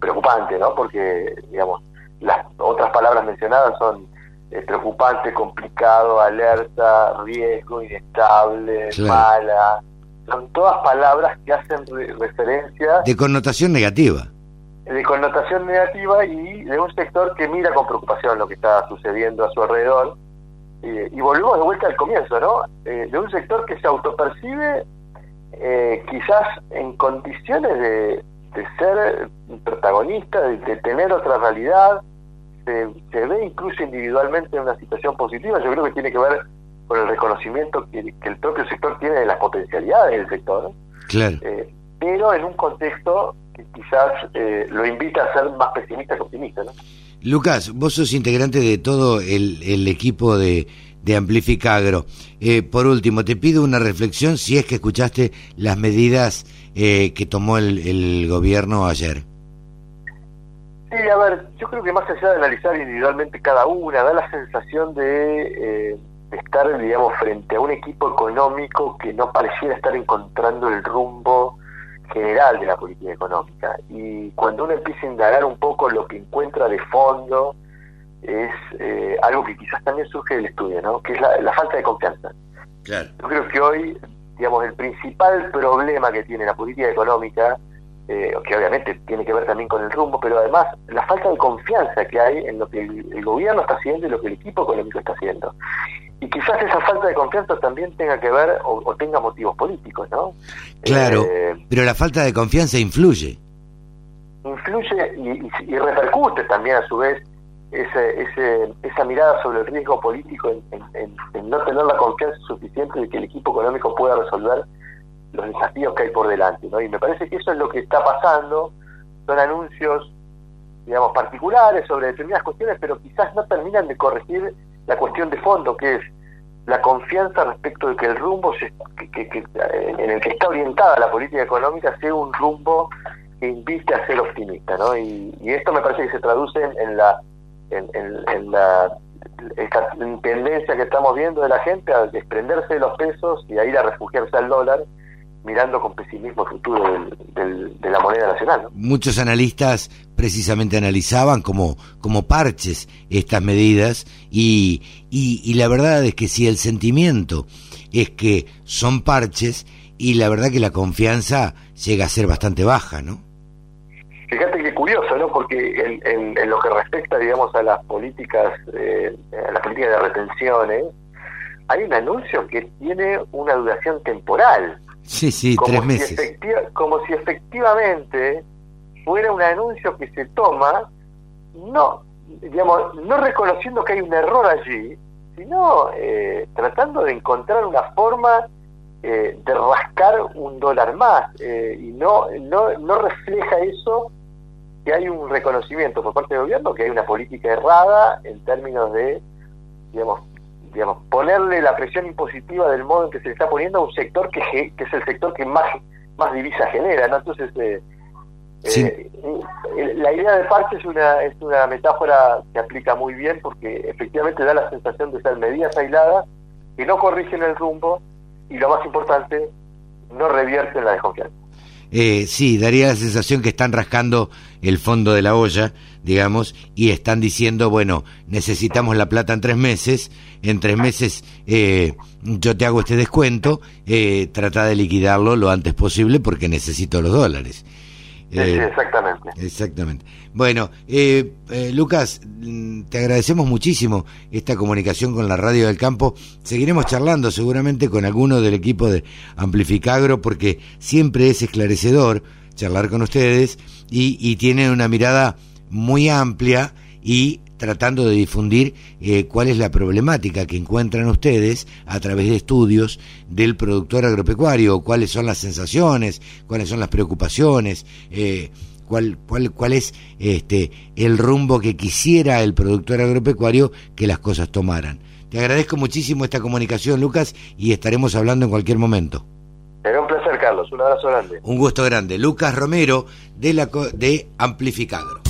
preocupante, ¿no? Porque, digamos, las otras palabras mencionadas son eh, preocupante, complicado, alerta, riesgo, inestable, mala, son todas palabras que hacen referencia... De connotación negativa. De connotación negativa y de un sector que mira con preocupación lo que está sucediendo a su alrededor. y volvemos de vuelta al comienzo, ¿no? Eh, de un sector que se autopercibe eh, quizás en condiciones de, ser protagonista, de, tener otra realidad, se, se ve incluso individualmente en una situación positiva, yo creo que tiene que ver por el reconocimiento que, el propio sector tiene de las potencialidades del sector, claro. Eh, pero en un contexto que quizás eh, lo invita a ser más pesimista que optimista. ¿no? Lucas, vos sos integrante de todo el, equipo de, de Amplificagro. Eh, por último, te pido una reflexión si es que escuchaste las medidas que tomó el, el gobierno ayer. Sí, a ver, yo creo que más allá de analizar individualmente cada una, da la sensación de estar, digamos, frente a un equipo económico que no pareciera estar encontrando el rumbo general de la política económica. Y cuando uno empieza a indagar un poco lo que encuentra de fondo, es eh, algo que quizás también surge del estudio, ¿no? que es la, falta de confianza. Claro. Yo creo que hoy, digamos, el principal problema que tiene la política económica eh, que obviamente tiene que ver también con el rumbo, pero además la falta de confianza que hay en lo que el, gobierno está haciendo y lo que el equipo económico está haciendo. Y quizás esa falta de confianza también tenga que ver o, tenga motivos políticos, ¿no? Claro, eh, pero la falta de confianza influye. Influye y, repercute también a su vez ese, ese, esa mirada sobre el riesgo político en no tener la confianza suficiente de que el equipo económico pueda resolver los desafíos que hay por delante. ¿no? Y me parece que eso es lo que está pasando. Son anuncios, digamos, particulares sobre determinadas cuestiones, pero quizás no terminan de corregir la cuestión de fondo, que es la confianza respecto de que el rumbo que, en el que está orientada la política económica sea un rumbo que invite a ser optimista. ¿no? Y, esto me parece que se traduce en la, en, en la tendencia que estamos viendo de la gente a desprenderse de los pesos y a ir a refugiarse al dólar mirando con pesimismo el futuro de la moneda nacional. Muchos analistas precisamente analizaban como, como parches estas medidas y, y, la verdad es que si el sentimiento es que son parches y la verdad que la confianza llega a ser bastante baja, ¿no? Fíjate que curioso, ¿no? Porque en, lo que respecta, digamos, a las políticas, eh, a las políticas de retenciones, hay un anuncio que tiene una duración temporal. Sí, sí, tres meses. como si efectivamente fuera un anuncio que se toma, no, digamos, no reconociendo que hay un error allí, sino eh, tratando de encontrar una forma eh, de rascar un dólar más eh, y no, no, no refleja eso que hay un reconocimiento por parte del gobierno que hay una política errada en términos de digamos digamos, ponerle la presión impositiva del modo en que se le está poniendo a un sector que, que es el sector que más, más divisa genera, ¿no? Entonces, eh, eh, la idea de parche es una, es una metáfora que aplica muy bien porque efectivamente da la sensación de ser medidas aisladas que no corrigen el rumbo y lo más importante, no revierten la desconfianza. Eh, sí, daría la sensación que están rascando el fondo de la olla, digamos, y están diciendo, bueno, necesitamos la plata en tres meses, en tres meses eh, yo te hago este descuento, eh, trata de liquidarlo lo antes posible porque necesito los dólares. Eh, exactamente. Exactamente. Bueno, eh, eh, Lucas, mm, te agradecemos muchísimo esta comunicación con la Radio del Campo. Seguiremos charlando seguramente con alguno del equipo de Amplificagro porque siempre es esclarecedor charlar con ustedes y, y tienen una mirada muy amplia y tratando de difundir eh, cuál es la problemática que encuentran ustedes a través de estudios del productor agropecuario, cuáles son las sensaciones, cuáles son las preocupaciones, eh, cuál, cuál, cuál es este, el rumbo que quisiera el productor agropecuario que las cosas tomaran. Te agradezco muchísimo esta comunicación, Lucas, y estaremos hablando en cualquier momento. Será un placer, Carlos. Un abrazo grande. Un gusto grande. Lucas Romero, de, la, de Amplificagro.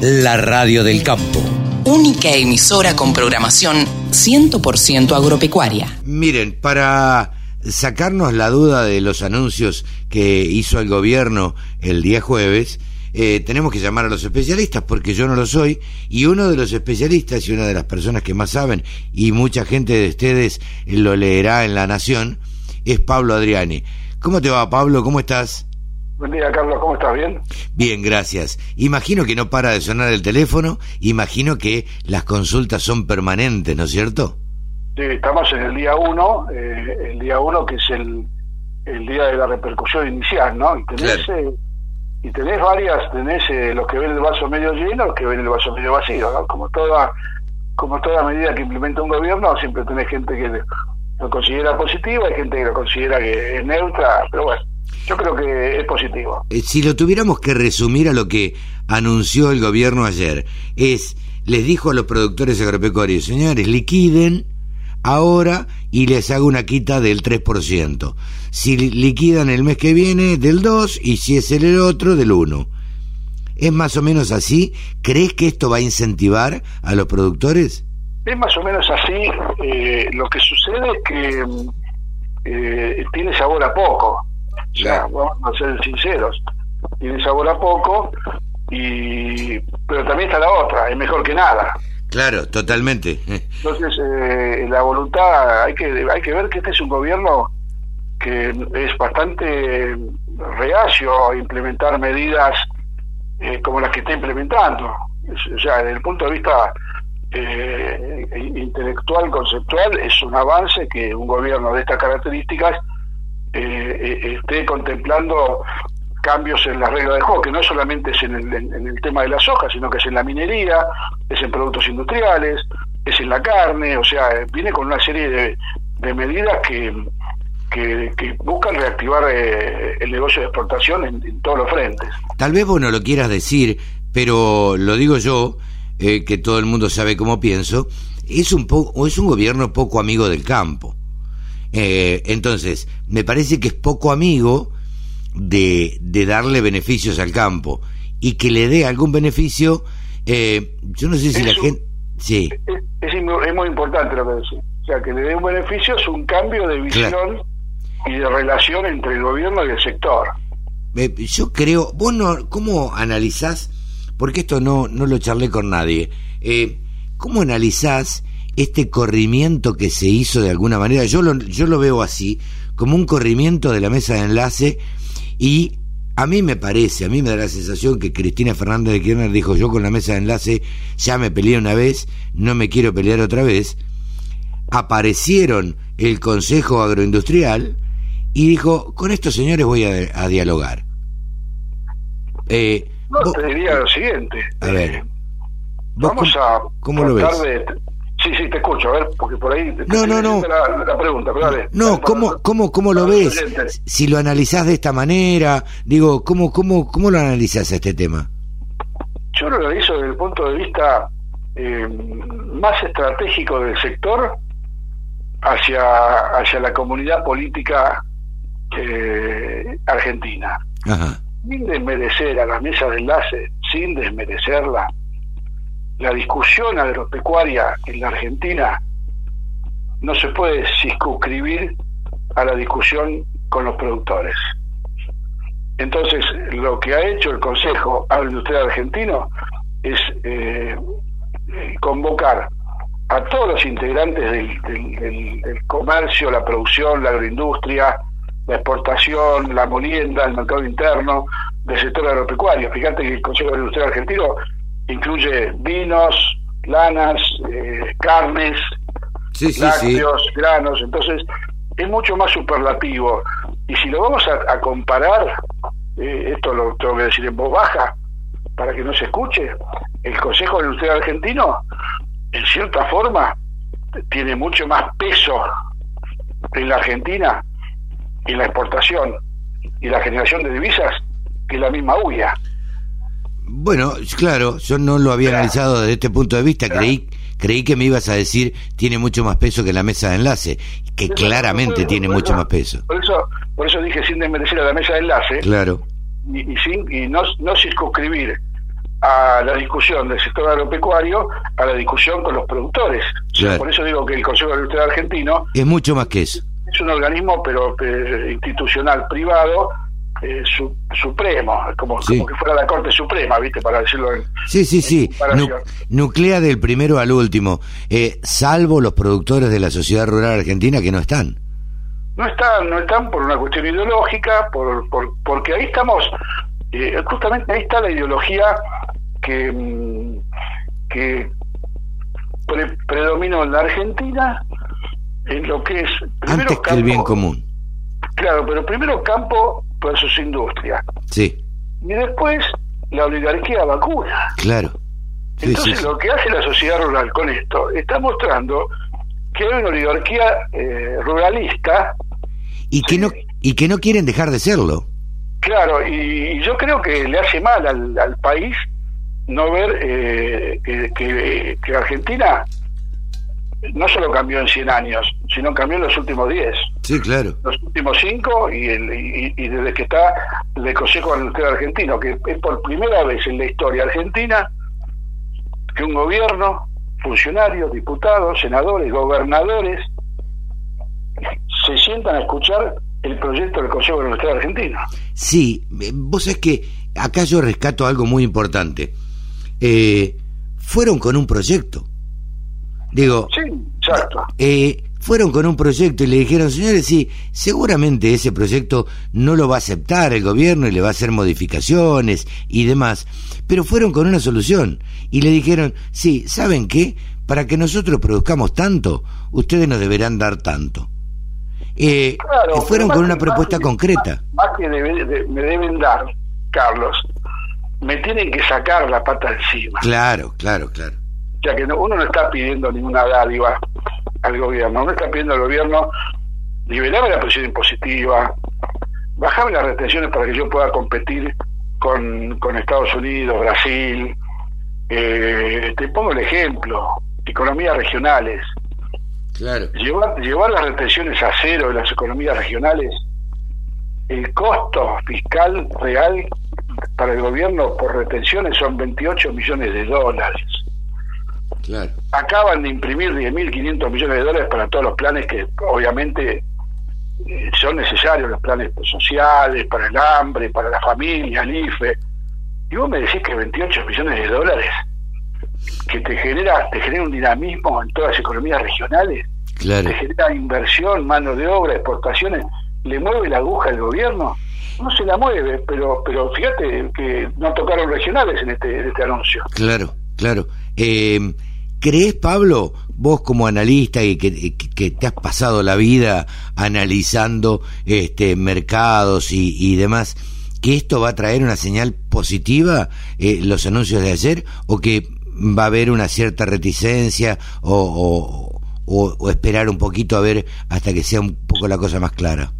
La Radio del Campo única emisora con programación 100% agropecuaria. Miren, para sacarnos la duda de los anuncios que hizo el gobierno el día jueves, eh, tenemos que llamar a los especialistas porque yo no lo soy y uno de los especialistas y una de las personas que más saben y mucha gente de ustedes lo leerá en La Nación es Pablo Adriani. ¿Cómo te va Pablo? ¿Cómo estás? Buen día, Carlos, ¿cómo estás? ¿Bien? Bien, gracias. Imagino que no para de sonar el teléfono, imagino que las consultas son permanentes, ¿no es cierto? Sí, estamos en el día uno, eh, el día uno que es el, el día de la repercusión inicial, ¿no? Y tenés, eh, y tenés varias, tenés eh, los que ven el vaso medio lleno, los que ven el vaso medio vacío, ¿no? Como toda, como toda medida que implementa un gobierno, siempre tenés gente que lo considera positivo, hay gente que lo considera que es neutra, pero bueno yo creo que es positivo. Eh, si lo tuviéramos que resumir a lo que anunció el gobierno ayer, es, les dijo a los productores agropecuarios, señores, liquiden ahora y les hago una quita del 3%. Si liquidan el mes que viene, del 2, y si es el otro, del 1. ¿Es más o menos así? ¿Crees que esto va a incentivar a los productores? Es más o menos así. Eh, lo que sucede es que eh, tiene sabor a ya vamos a ser sinceros, tiene sabor a poco, y pero también está la otra, es mejor que nada. Claro, totalmente. Entonces, eh, la voluntad, hay que, hay que ver que este es un gobierno que es bastante reacio a implementar medidas eh, como las que está implementando. O sea, desde el punto de vista eh, intelectual, conceptual, es un avance que un gobierno de estas características eh, esté contemplando cambios en las reglas de juego, que no solamente es en el, en el tema de las hojas, sino que es en la minería, es en productos industriales, es en la carne, o sea, viene con una serie de, medidas que, que, buscan reactivar eh, el negocio de exportación en, todos los frentes. Tal vez vos no lo quieras decir, pero lo digo yo, eh, que todo el mundo sabe cómo pienso, es un, poco es un gobierno poco amigo del campo. Eh, entonces, me parece que es poco amigo de, de darle beneficios al campo y que le dé algún beneficio, yo no sé si la gente... Sí. Es, es, muy importante lo que decís. O sea, que le dé un beneficio es un cambio de visión y de relación entre el gobierno y el sector. yo creo, vos no, ¿cómo analizás? Porque esto no, no lo charlé con nadie. Eh, ¿Cómo analizás este corrimiento que se hizo de alguna manera? Yo lo, yo lo veo así, como un corrimiento de la mesa de enlace y a mí me parece, a mí me da la sensación que Cristina Fernández de Kirchner dijo yo con la mesa de enlace ya me peleé una vez, no me quiero pelear otra vez. Aparecieron el Consejo Agroindustrial, y dijo, con estos señores voy a, dialogar. Eh, no, te diría lo siguiente. A ver. Eh, vamos a ¿Cómo lo ves? Sí, sí, te escucho, a ver, porque por ahí... Te no, no, no. La, pregunta, pero dale. No, ¿cómo, cómo, cómo lo ves? Si lo analizás de esta manera, digo, ¿cómo, cómo, cómo lo analizás este tema? Yo lo analizo desde el punto de vista eh, más estratégico del sector hacia, hacia la comunidad política eh, Argentina. Sin desmerecer a la mesa de enlace, sin desmerecerla, la discusión agropecuaria en la Argentina no se puede circunscribir a la discusión con los productores. Entonces, lo que ha hecho el Consejo Agroindustrial Argentino es eh, convocar a todos los integrantes del comercio, la producción, la agroindustria, la exportación, la molienda, el mercado interno del sector agropecuario. Fíjate que el Consejo Industrial Argentino incluye vinos, lanas, eh, carnes, lácteos, granos, entonces es mucho más superlativo. Y si lo vamos a, comparar, eh, esto lo tengo que decir en voz baja, para que no se escuche, el Consejo Industrial Argentino, en cierta forma, tiene mucho más peso en la Argentina y la exportación y la generación de divisas que la misma UIA. Bueno, claro, yo no lo había analizado desde este punto de vista, creí creí que me ibas a decir tiene mucho más peso que la mesa de enlace, que claramente tiene mucho más peso. Por eso, por eso dije sin desmerecer a la mesa de enlace. Claro. Y, sin y no, no circunscribir a la discusión del sector agropecuario a la discusión con los productores. por eso digo que el Consejo Agroindustrial Argentino es mucho más que eso es un organismo pero eh, institucional privado eh, supremo, como, como, que fuera la Corte Suprema, ¿viste? Para decirlo en. Sí, sí, sí. nuclea del primero al último, eh, salvo los productores de la sociedad rural argentina que no están. No están, no están por una cuestión ideológica, por, por porque ahí estamos, justamente ahí está la ideología que, mm, que predomina en la Argentina en lo que es... Antes que el bien común. Claro, pero primero campo versus industria. Sí. Y después la oligarquía vacuna. Claro. Entonces lo que hace la sociedad rural con esto está mostrando que hay una oligarquía eh, ruralista y que no y que no quieren dejar de serlo. Claro, y, yo creo que le hace mal al, país no ver eh, que, que Argentina no solo cambió en 100 años, sino cambió en los últimos 10. Sí, claro. Los últimos 5 y, y, desde que está el Consejo Industrial Argentino, que es por primera vez en la historia argentina que un gobierno, funcionarios, diputados, senadores, gobernadores, se sientan a escuchar el proyecto del Consejo Industrial Argentino. Sí, vos es que acá yo rescato algo muy importante. Eh, fueron con un proyecto Digo, sí, exacto. Eh, fueron con un proyecto y le dijeron, señores, sí, seguramente ese proyecto no lo va a aceptar el gobierno y le va a hacer modificaciones y demás, pero fueron con una solución y le dijeron, sí, ¿saben qué? Para que nosotros produzcamos tanto, ustedes nos deberán dar tanto. Eh, fueron con una propuesta concreta. Más, que me deben dar, Carlos, me tienen que sacar la pata encima. Claro, claro, claro. O sea que uno no está pidiendo ninguna dádiva al gobierno, uno está pidiendo al gobierno liberarme la presión impositiva, bajarme las restricciones para que yo pueda competir con, con Estados Unidos, Brasil. Eh, te pongo el ejemplo, economías regionales. Claro. Llevar, llevar las retenciones a cero de las economías regionales, el costo fiscal real para el gobierno por retenciones son 28 millones de dólares. Claro. Acaban de imprimir 10.500 millones de dólares para todos los planes que obviamente eh, son necesarios, los planes sociales, para el hambre, para la familia, el IFE. Y vos me decís que 28 millones de dólares que te genera, te genera un dinamismo en todas las economías regionales, claro. te genera inversión, mano de obra, exportaciones, le mueve la aguja al gobierno, no se la mueve, pero pero fíjate que no tocaron regionales en este, en este anuncio. Claro, claro. Eh, ¿Crees, Pablo, vos como analista y que, que, te has pasado la vida analizando este mercados y, y demás, que esto va a traer una señal positiva, eh, los anuncios de ayer, o que va a haber una cierta reticencia o, o, esperar un poquito a ver hasta que sea un poco la cosa más clara?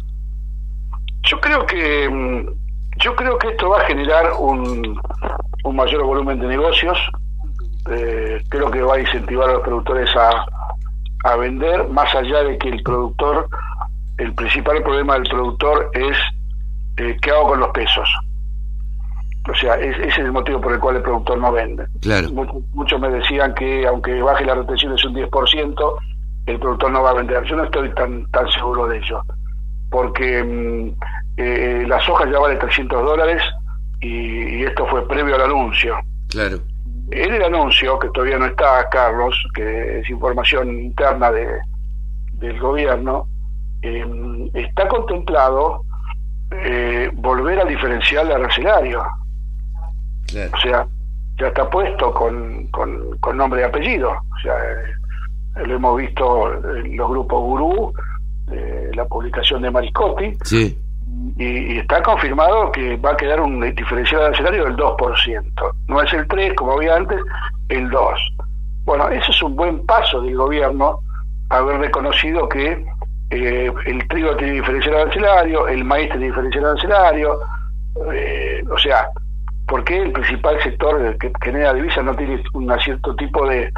Yo creo que mm, yo creo que esto va a generar un, un mayor volumen de negocios. Eh, creo que va a incentivar a los productores a, a vender, más allá de que el productor, el principal problema del productor es eh, qué hago con los pesos. O sea, ese es el motivo por el cual el productor no vende. Claro. Muchos, me decían que aunque baje la retención es un 10%, el productor no va a vender. Yo no estoy tan tan seguro de ello, porque mm, eh, la soja ya vale 300 dólares y, esto fue previo al anuncio. Claro. En el anuncio, que todavía no está, Carlos, que es información interna de, del gobierno, eh, está contemplado eh, volver al diferencial arancelario. O sea, ya está puesto con, con, nombre y apellido. O sea, eh, lo hemos visto en los grupos Gurú, eh, la publicación de Mariscotti. Sí. Y, está confirmado que va a quedar un diferencial arancelario del 2%. No es el 3 como había antes, el 2. Bueno, ese es un buen paso del gobierno haber reconocido que eh, el trigo tiene diferencial arancelario, el maíz tiene diferencial arancelario, eh, o sea, ¿por qué el principal sector que genera divisas no tiene un cierto tipo de,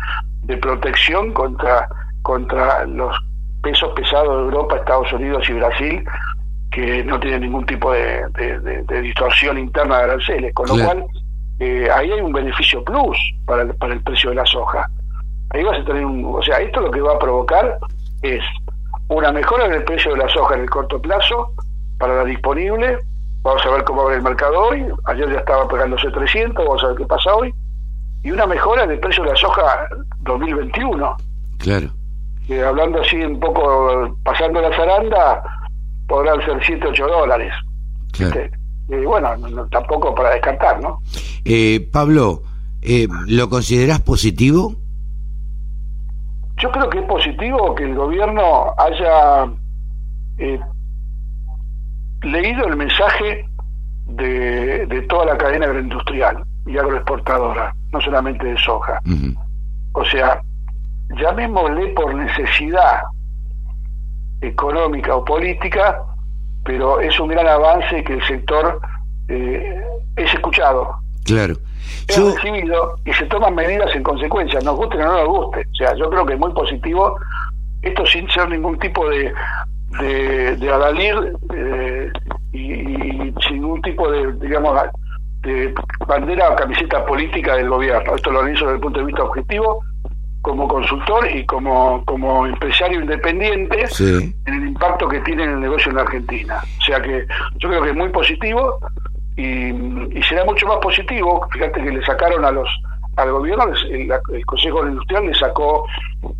protección contra, contra los pesos pesados de Europa, Estados Unidos y Brasil, que no tienen ningún tipo de, distorsión interna de aranceles? Con lo cual, eh, ahí hay un beneficio plus para el, para el precio de la soja. Ahí vas a tener un. O sea, esto lo que va a provocar es una mejora en el precio de la soja en el corto plazo para la disponible. Vamos a ver cómo va el mercado hoy. Ayer ya estaba pegándose 300, vamos a ver qué pasa hoy. Y una mejora en el precio de la soja 2021. Claro. Que hablando así un poco, pasando la zaranda, podrán ser 7, 8 dólares. Este, y bueno, tampoco para descartar, ¿no? Eh, Pablo, eh, ¿lo consideras positivo? Yo creo que es positivo que el gobierno haya eh, leído el mensaje de, toda la cadena agroindustrial y agroexportadora, no solamente de soja. O sea, llamémosle por necesidad económica o política, pero es un gran avance que el sector eh, es escuchado. Claro es recibido y se toman medidas en consecuencia, nos guste o no nos guste. O sea, yo creo que es muy positivo, esto sin ser ningún tipo de, de, de adalir eh, y, sin ningún tipo de, digamos, de bandera o camiseta política del gobierno. Esto lo analizo desde el punto de vista objetivo, como consultor y como, como empresario independiente en el impacto que tiene en el negocio en la Argentina. O sea que yo creo que es muy positivo y, será mucho más positivo, fíjate que le sacaron a los al gobierno, el, el, Consejo Industrial le sacó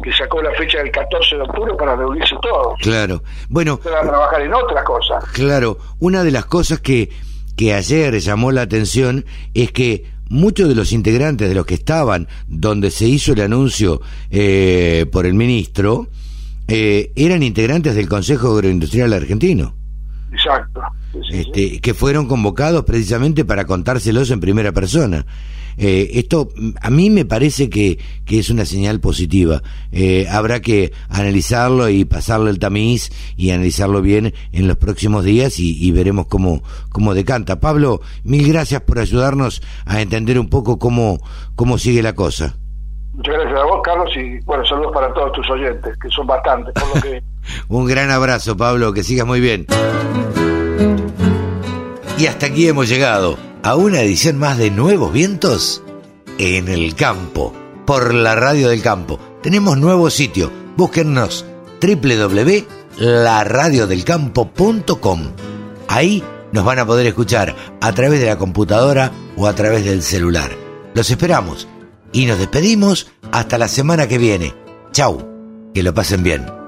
le sacó la fecha del 14 de octubre para reunirse todos. Claro. Bueno. Para trabajar en otra cosa. Claro. Una de las cosas que, que ayer llamó la atención es que muchos de los integrantes de los que estaban donde se hizo el anuncio eh, por el ministro eh, eran integrantes del Consejo Agroindustrial Argentino. Exacto. este, Que fueron convocados precisamente para contárselos en primera persona. Eh, esto a mí me parece que, que es una señal positiva. Eh, habrá que analizarlo y pasarle el tamiz y analizarlo bien en los próximos días y, veremos cómo, cómo decanta. Pablo, mil gracias por ayudarnos a entender un poco cómo, cómo sigue la cosa. Muchas gracias a vos, Carlos, y bueno, saludos para todos tus oyentes, que son bastantes, por lo que... [laughs] Un gran abrazo, Pablo, que sigas muy bien. Y hasta aquí hemos llegado a una edición más de Nuevos Vientos en el campo, por la radio del campo. Tenemos nuevo sitio, búsquennos www.laradiodelcampo.com. Ahí nos van a poder escuchar a través de la computadora o a través del celular. Los esperamos y nos despedimos hasta la semana que viene. Chau, que lo pasen bien.